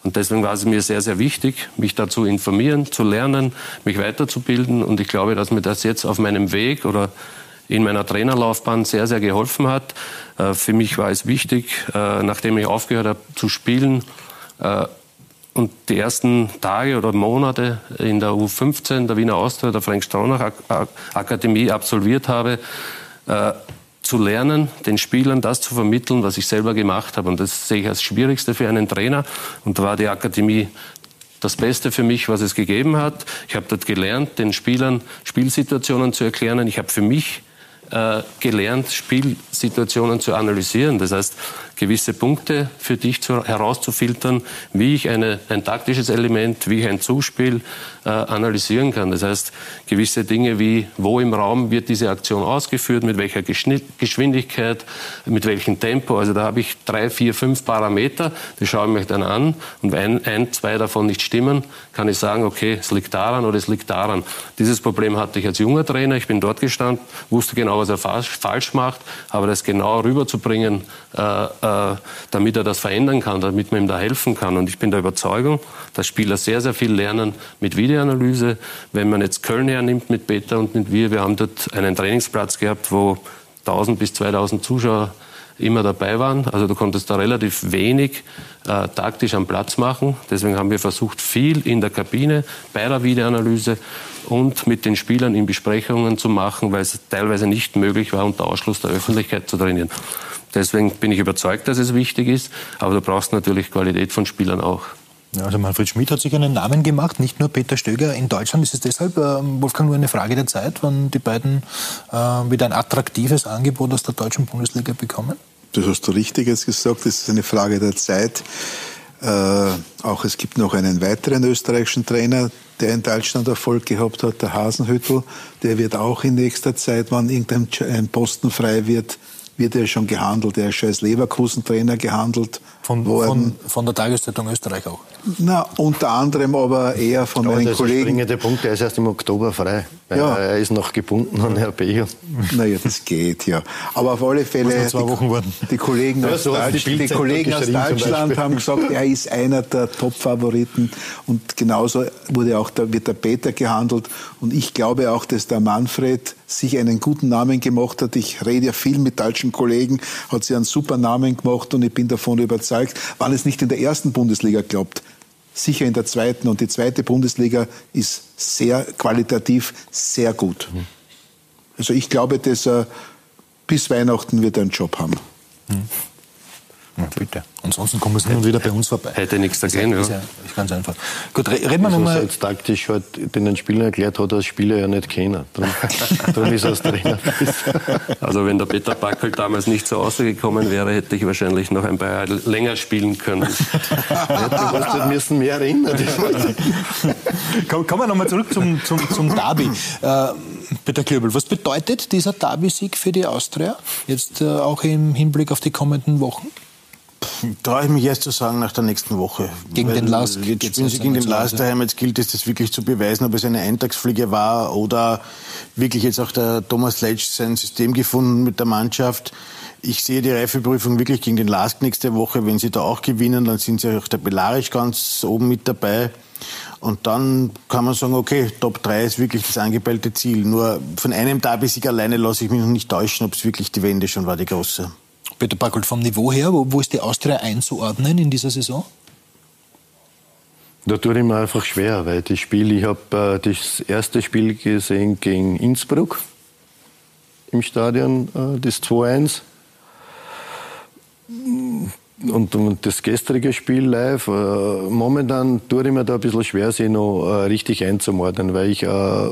Und deswegen war es mir sehr, sehr wichtig, mich dazu informieren, zu lernen, mich weiterzubilden. Und ich glaube, dass mir das jetzt auf meinem Weg oder in meiner Trainerlaufbahn sehr, sehr geholfen hat. Äh, für mich war es wichtig, äh, nachdem ich aufgehört habe zu spielen und die ersten Tage oder Monate in der U15 der Wiener Austria, der Frank Straunach Akademie absolviert habe, zu lernen, den Spielern das zu vermitteln, was ich selber gemacht habe. Und das sehe ich als Schwierigste für einen Trainer. Und da war die Akademie das Beste für mich, was es gegeben hat. Ich habe dort gelernt, den Spielern Spielsituationen zu erklären. Ich habe für mich äh, gelernt, Spielsituationen zu analysieren. Das heißt, gewisse Punkte für dich zu, herauszufiltern, wie ich eine, ein taktisches Element, wie ich ein Zuspiel äh, analysieren kann. Das heißt, gewisse Dinge wie, wo im Raum wird diese Aktion ausgeführt, mit welcher Geschwindigkeit, mit welchem Tempo. Also da habe ich drei, vier, fünf Parameter, die schaue ich mir dann an. Und wenn ein, zwei davon nicht stimmen, kann ich sagen, okay, es liegt daran oder es liegt daran. Dieses Problem hatte ich als junger Trainer. Ich bin dort gestanden, wusste genau, was er falsch macht, aber das genau rüberzubringen, äh, äh damit er das verändern kann, damit man ihm da helfen kann. Und ich bin der Überzeugung, dass Spieler sehr, sehr viel lernen mit Videoanalyse. Wenn man jetzt Köln hernimmt mit Peter und mit wir, wir haben dort einen Trainingsplatz gehabt, wo 1000 bis 2000 Zuschauer immer dabei waren. Also du konntest da relativ wenig äh, taktisch am Platz machen. Deswegen haben wir versucht, viel in der Kabine bei der Videoanalyse und mit den Spielern in Besprechungen zu machen, weil es teilweise nicht möglich war, unter Ausschluss der Öffentlichkeit zu trainieren. Deswegen bin ich überzeugt, dass es wichtig ist. Aber du brauchst natürlich Qualität von Spielern auch. Ja, also Manfred Schmidt hat sich einen Namen gemacht, nicht nur Peter Stöger. In Deutschland ist es deshalb, äh, Wolfgang, nur eine Frage der Zeit, wann die beiden äh, wieder ein attraktives Angebot aus der deutschen Bundesliga bekommen? Das hast du Richtiges gesagt, das ist eine Frage der Zeit. Äh, auch es gibt noch einen weiteren österreichischen Trainer, der in Deutschland Erfolg gehabt hat, der Hasenhüttel. Der wird auch in nächster Zeit, wann irgendein Posten frei wird, wird er schon gehandelt. Er ist schon als Leverkusen-Trainer gehandelt. Von, von, von, der Tageszeitung Österreich auch? Na, unter anderem aber eher von aber meinen Kollegen. Der Punkt, er ist erst im Oktober frei. Ja. Er ist noch gebunden an Herr Becher. Naja, das geht, ja. Aber auf alle Fälle, zwei Wochen warten. die Kollegen aus, ja, Deutsch, die die Kollegen aus Deutschland haben gesagt, er ist einer der Top-Favoriten. Und genauso wurde auch der, wird der Peter gehandelt. Und ich glaube auch, dass der Manfred sich einen guten Namen gemacht hat. Ich rede ja viel mit deutschen Kollegen, hat sich einen super Namen gemacht und ich bin davon überzeugt, wann es nicht in der ersten Bundesliga klappt, sicher in der zweiten. Und die zweite Bundesliga ist sehr qualitativ sehr gut. Mhm. Also ich glaube, dass er bis Weihnachten wird einen Job haben. Mhm. Ja, bitte. Ansonsten kommen sie nun wieder bei uns vorbei. Hätte nichts dagegen, ja. Ist, ja, ist ganz einfach. Gut, reden wir nochmal. jetzt taktisch halt den Spielern erklärt hat, als Spieler ja nicht kennen. Darum, darum ist er als Trainer. also wenn der Peter Backel damals nicht so rausgekommen wäre, hätte ich wahrscheinlich noch ein paar Jahre länger spielen können. du musst müssen mehr erinnern. Kommen wir nochmal zurück zum, zum, zum Derby. Äh, Peter Klöbel, was bedeutet dieser Derby-Sieg für die Austria? Jetzt äh, auch im Hinblick auf die kommenden Wochen? Traue ich mich erst zu sagen nach der nächsten Woche. Gegen Weil den Last? Jetzt spielen sie gegen den Last daheim. Jetzt gilt es, das wirklich zu beweisen, ob es eine Eintagsfliege war oder wirklich jetzt auch der Thomas Letsch sein System gefunden mit der Mannschaft. Ich sehe die Reifeprüfung wirklich gegen den Last nächste Woche. Wenn sie da auch gewinnen, dann sind sie auch tabellarisch ganz oben mit dabei. Und dann kann man sagen, okay, Top 3 ist wirklich das angepeilte Ziel. Nur von einem Derby-Sieg alleine lasse ich mich noch nicht täuschen, ob es wirklich die Wende schon war, die große. Peter Backel, vom Niveau her, wo, wo ist die Austria einzuordnen in dieser Saison? Da tue ich mir einfach schwer, weil das Spiel, ich habe äh, das erste Spiel gesehen gegen Innsbruck im Stadion, äh, das 2-1. Und, und, das gestrige Spiel live, äh, momentan tue ich mir da ein bisschen schwer, sich noch äh, richtig einzumordnen, weil ich äh,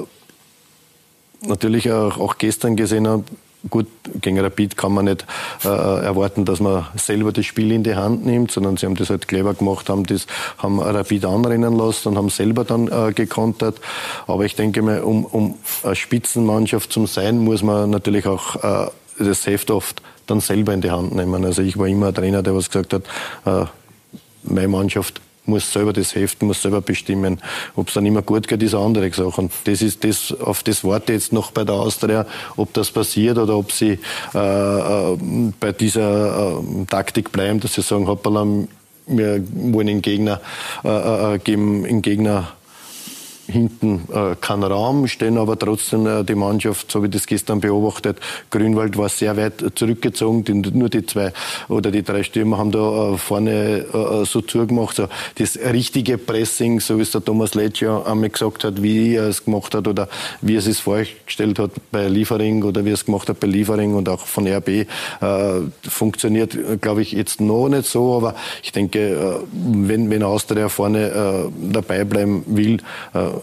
natürlich auch, auch gestern gesehen habe, Gut, gegen Rapid kann man nicht äh, erwarten, dass man selber das Spiel in die Hand nimmt, sondern sie haben das halt clever gemacht, haben das, haben Rapid anrennen lassen und haben selber dann äh, gekontert. Aber ich denke mal, um, um eine Spitzenmannschaft zu sein, muss man natürlich auch äh, das Heft oft dann selber in die Hand nehmen. Also ich war immer ein Trainer, der was gesagt hat, äh, meine Mannschaft muss selber das heften, muss selber bestimmen. Ob es dann immer gut geht, ist eine andere Sache. Und das ist das, auf das warte jetzt noch bei der Austria, ob das passiert oder ob sie äh, äh, bei dieser äh, Taktik bleiben, dass sie sagen, hoppala, wir wollen den Gegner äh, äh, geben, den Gegner hinten äh, kein Raum, stehen aber trotzdem äh, die Mannschaft, so wie das gestern beobachtet, Grünwald war sehr weit zurückgezogen, die, nur die zwei oder die drei Stürmer haben da äh, vorne äh, so zugemacht. So das richtige Pressing, so wie es der Thomas Letsch ja einmal gesagt hat, wie er es gemacht hat oder wie er es sich vorgestellt hat bei Liefering oder wie er es gemacht hat bei Liefering und auch von RB, äh, funktioniert, glaube ich, jetzt noch nicht so, aber ich denke, äh, wenn, wenn Austria vorne dabei bleiben will,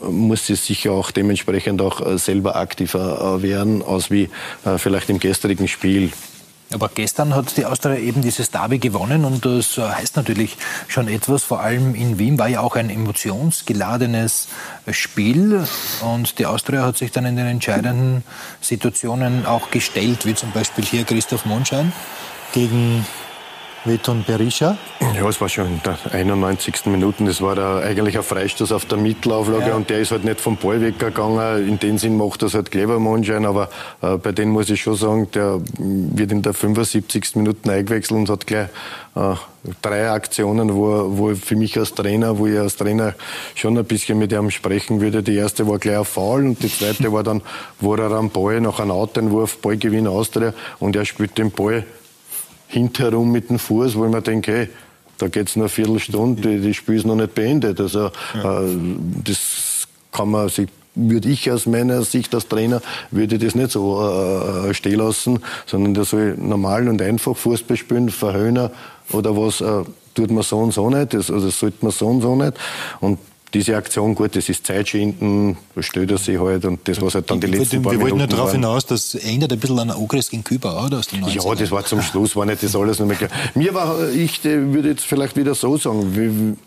muss sie sicher auch dementsprechend auch äh, selber aktiver äh, werden, als wie äh, vielleicht im gestrigen Spiel. Aber gestern hat die Austria eben dieses Derby gewonnen und das heißt natürlich schon etwas. Vor allem in Wien war ja auch ein emotionsgeladenes Spiel und die Austria hat sich dann in den entscheidenden Situationen auch gestellt, wie zum Beispiel hier Christoph Monschein gegen Veton Berisha. Ja, es war schon in der 91. Minute. Das war da eigentlich ein Freistoß auf der Mittelauflage ja. und der ist halt nicht vom Ball weggegangen. In dem Sinn macht das halt clever Monschein, aber äh, bei dem muss ich schon sagen, der wird in der 75. Minute eingewechselt und hat gleich äh, drei Aktionen, wo, wo für mich als Trainer, wo ich als Trainer schon ein bisschen mit ihm sprechen würde. Die erste war gleich ein Foul und die zweite war dann, wo er am Ball nach einem Outentwurf Ballgewinn Austria und er spielt den Ball hinterherum mit dem Fuß, wo ich mir denke, hey, da geht es nur eine Viertelstunde, die, die Spiel ist noch nicht beendet. Also ja. äh, das kann man sich würde ich aus meiner Sicht als Trainer würde das nicht so äh, stehen lassen, sondern der soll normal und einfach Fußball spielen, Verhöhner oder was äh, tut man so und so nicht, das, also das sollte man so und so nicht. Und diese Aktion, gut, das ist Zeitschinden, da stellt er sich halt und das, was halt dann die letzten paar Wir wollten ja darauf hinaus, das erinnert ein bisschen an Ogres gegen Küber, oder? Aus den ja, das war zum Schluss, war nicht das alles noch mehr klar. Mir war, ich würde jetzt vielleicht wieder so sagen,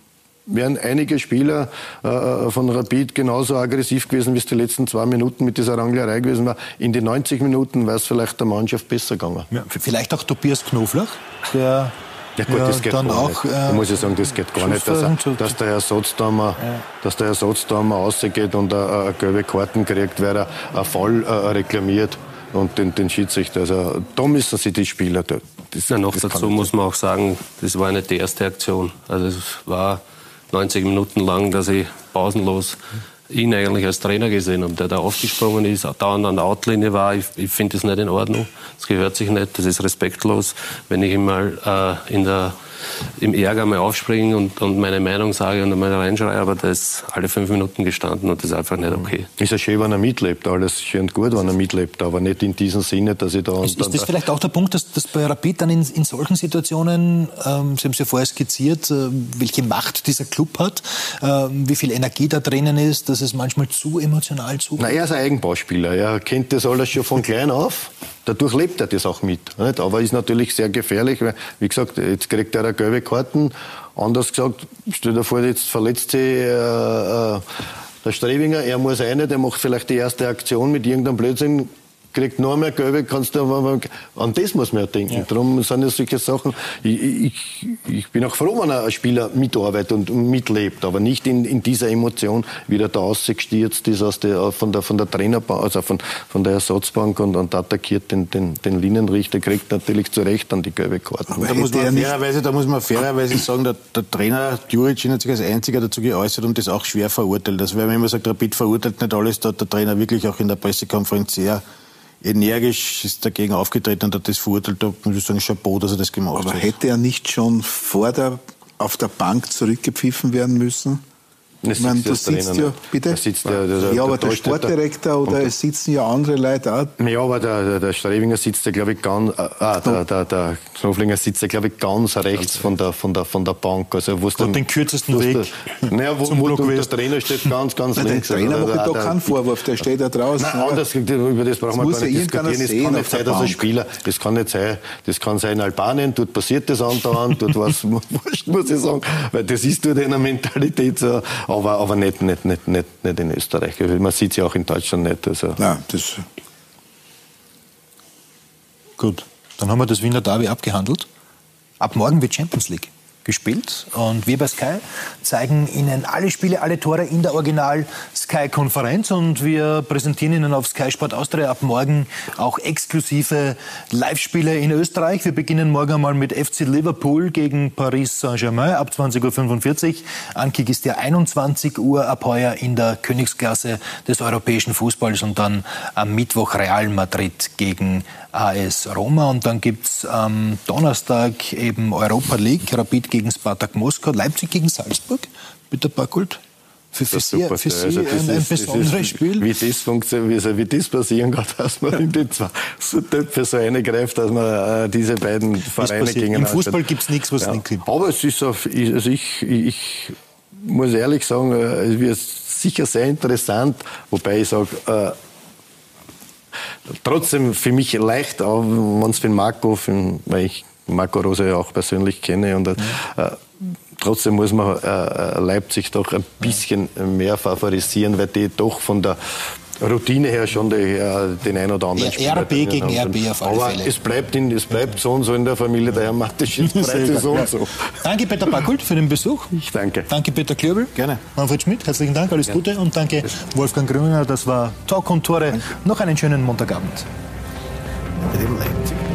wären einige Spieler äh, von Rapid genauso aggressiv gewesen, wie es die letzten zwei Minuten mit dieser Ranglerei gewesen war. In den 90 Minuten wäre es vielleicht der Mannschaft besser gegangen. Ja, vielleicht auch Tobias Knoflach, der ja gut, das geht dann auch, nicht. Da muss ich sagen, das geht gar nicht, dass, er, dass der Ersatzdammer, ja. dass der Ersatzdammer rausgeht und eine, gelbe Karten kriegt, weil er einen Fall äh, reklamiert und den, den Schiedsrichter. Also da müssen sich die Spieler. Das, ja, noch dazu muss man auch sagen, das war nicht die erste Aktion. Also es war 90 Minuten lang, dass ich pausenlos ihn eigentlich als Trainer gesehen habe, der da aufgesprungen ist, dauernd an der Outlinie war. Ich, ich finde das nicht in Ordnung. Das gehört sich nicht. Das ist respektlos. Wenn ich ihn mal äh, in der im Ärger mal aufspringen und, und meine Meinung sage und einmal reinschreie, aber der ist alle fünf Minuten gestanden und das ist einfach nicht okay. Ist ja schön, wenn er mitlebt, alles schön und gut, wenn er mitlebt, aber nicht in diesem Sinne, dass ich da... Ist, ist das vielleicht auch der Punkt, dass, dass bei Rapid dann in, in solchen Situationen, ähm, Sie haben es ja vorher skizziert, äh, welche Macht dieser Club hat, äh, wie viel Energie da drinnen ist, dass es manchmal zu emotional zugeht? Na, er ist ein Eigenbauspieler, er kennt das alles schon von klein auf dadurch lebt er das auch mit. Nicht? Aber ist natürlich sehr gefährlich, weil, wie gesagt, jetzt kriegt er eine gelbe Karten. Anders gesagt, stell dir vor, jetzt verletzt sich äh, äh, der Strebinger, er muss rein, der macht vielleicht die erste Aktion mit irgendeinem Blödsinn, kriegt noch mehr Gelbe, kannst du, an das muss man ja denken. Ja. Darum sind ja solche Sachen, ich, ich, ich, bin auch froh, wenn ein Spieler mitarbeitet und mitlebt, aber nicht in, in dieser Emotion, wie der da ausgestürzt ist aus der, von der, von der Trainerbank, also von, von der Ersatzbank und, und attackiert den, den, den Linienrichter, kriegt natürlich zu Recht dann die gelbe Karte. Da muss, man fairerweise, da muss man fairerweise sagen, der, der Trainer Juric hat sich als einziger dazu geäußert und das auch schwer verurteilt. Also wenn man immer sagt, Rapid verurteilt nicht alles, da hat der Trainer wirklich auch in der Pressekonferenz sehr energisch ist dagegen aufgetreten und hat das verurteilt. Da muss ich sagen, Chapeau, dass er das gemacht Aber hat. Aber hätte er nicht schon vor der, auf der Bank zurückgepfiffen werden müssen? Ich meine, du sitzt ja, bitte? Sitzt der, der, der, ja, aber der, der Sportdirektor oder es sitzen ja andere Leute auch. Ja, aber der, der, der Strebinger sitzt ja, glaube ich, ganz, ah, der, der, der Knoflinger sitzt ja, glaube ich, ganz rechts von der, von der, von der Bank. Also, wo den, den kürzesten Weg. Der, naja, wo, wo der Trainer steht ganz, ganz Nein, links. Der Trainer also, macht doch keinen Vorwurf, der steht da draußen. Nein, anders, über das brauchen wir gar nicht diskutieren. Es kann nicht sein, dass ein Spieler, das kann nicht sein, das kann sein in Albanien, dort passiert das andauernd, dort was, muss ich sagen, weil das ist dort eine Mentalität so, aber, aber nicht nicht, nicht, nicht, nicht in Österreich. Man sieht es ja auch in Deutschland nicht. Also. Nein, das Gut, dann haben wir das Wiener Derby abgehandelt. Ab morgen wird Champions League gespielt. Und wir bei Sky zeigen Ihnen alle Spiele, alle Tore in der Original Sky-Konferenz. Und wir präsentieren Ihnen auf Sky Sport Austria ab morgen auch exklusive Live-Spiele in Österreich. Wir beginnen morgen einmal mit FC Liverpool gegen Paris Saint-Germain ab 20.45 Uhr. Ankick ist ja 21 Uhr ab heuer in der Königsklasse des europäischen Fußballs und dann am Mittwoch Real Madrid gegen AS Roma. Und dann gibt es am Donnerstag eben Europa League, Rapid gegen Spartak Moskau, Leipzig gegen Salzburg. Bitte Barkult. Für, für Sie, für Sie also ein, ein besonderes ist, Spiel. Wie das funktioniert, wie, das passieren kann, dass man in die zwei so für so eine greift, dass man äh, diese beiden Vereine gegeneinander... Im Fußball gibt es nichts, was ja. nicht gibt. Aber es ist auf, also ich, ich muss ehrlich sagen, äh, es wird sicher sehr interessant, wobei ich sage, äh, trotzdem für mich leicht, auch wenn es für den Marco, für, weil ich Marco Rose ja auch persönlich kenne und äh, trotzdem muss man äh, Leipzig doch ein bisschen mehr favorisieren, weil die doch von der Routine her schon die, äh, den ein oder anderen Spieler. RB gegen RB auf alle Aber Fälle. es bleibt, in, es bleibt so und so in der Familie, der Herr Mateschitz bleibt so und so. Danke Peter Backult für den Besuch. Ich danke. Danke Peter Klöbel. Gerne. Manfred Schmidt, herzlichen Dank, alles Gute und danke Wolfgang Grüner. Das war Talk und Tore. Noch einen schönen Montagabend. Mit dem Leib.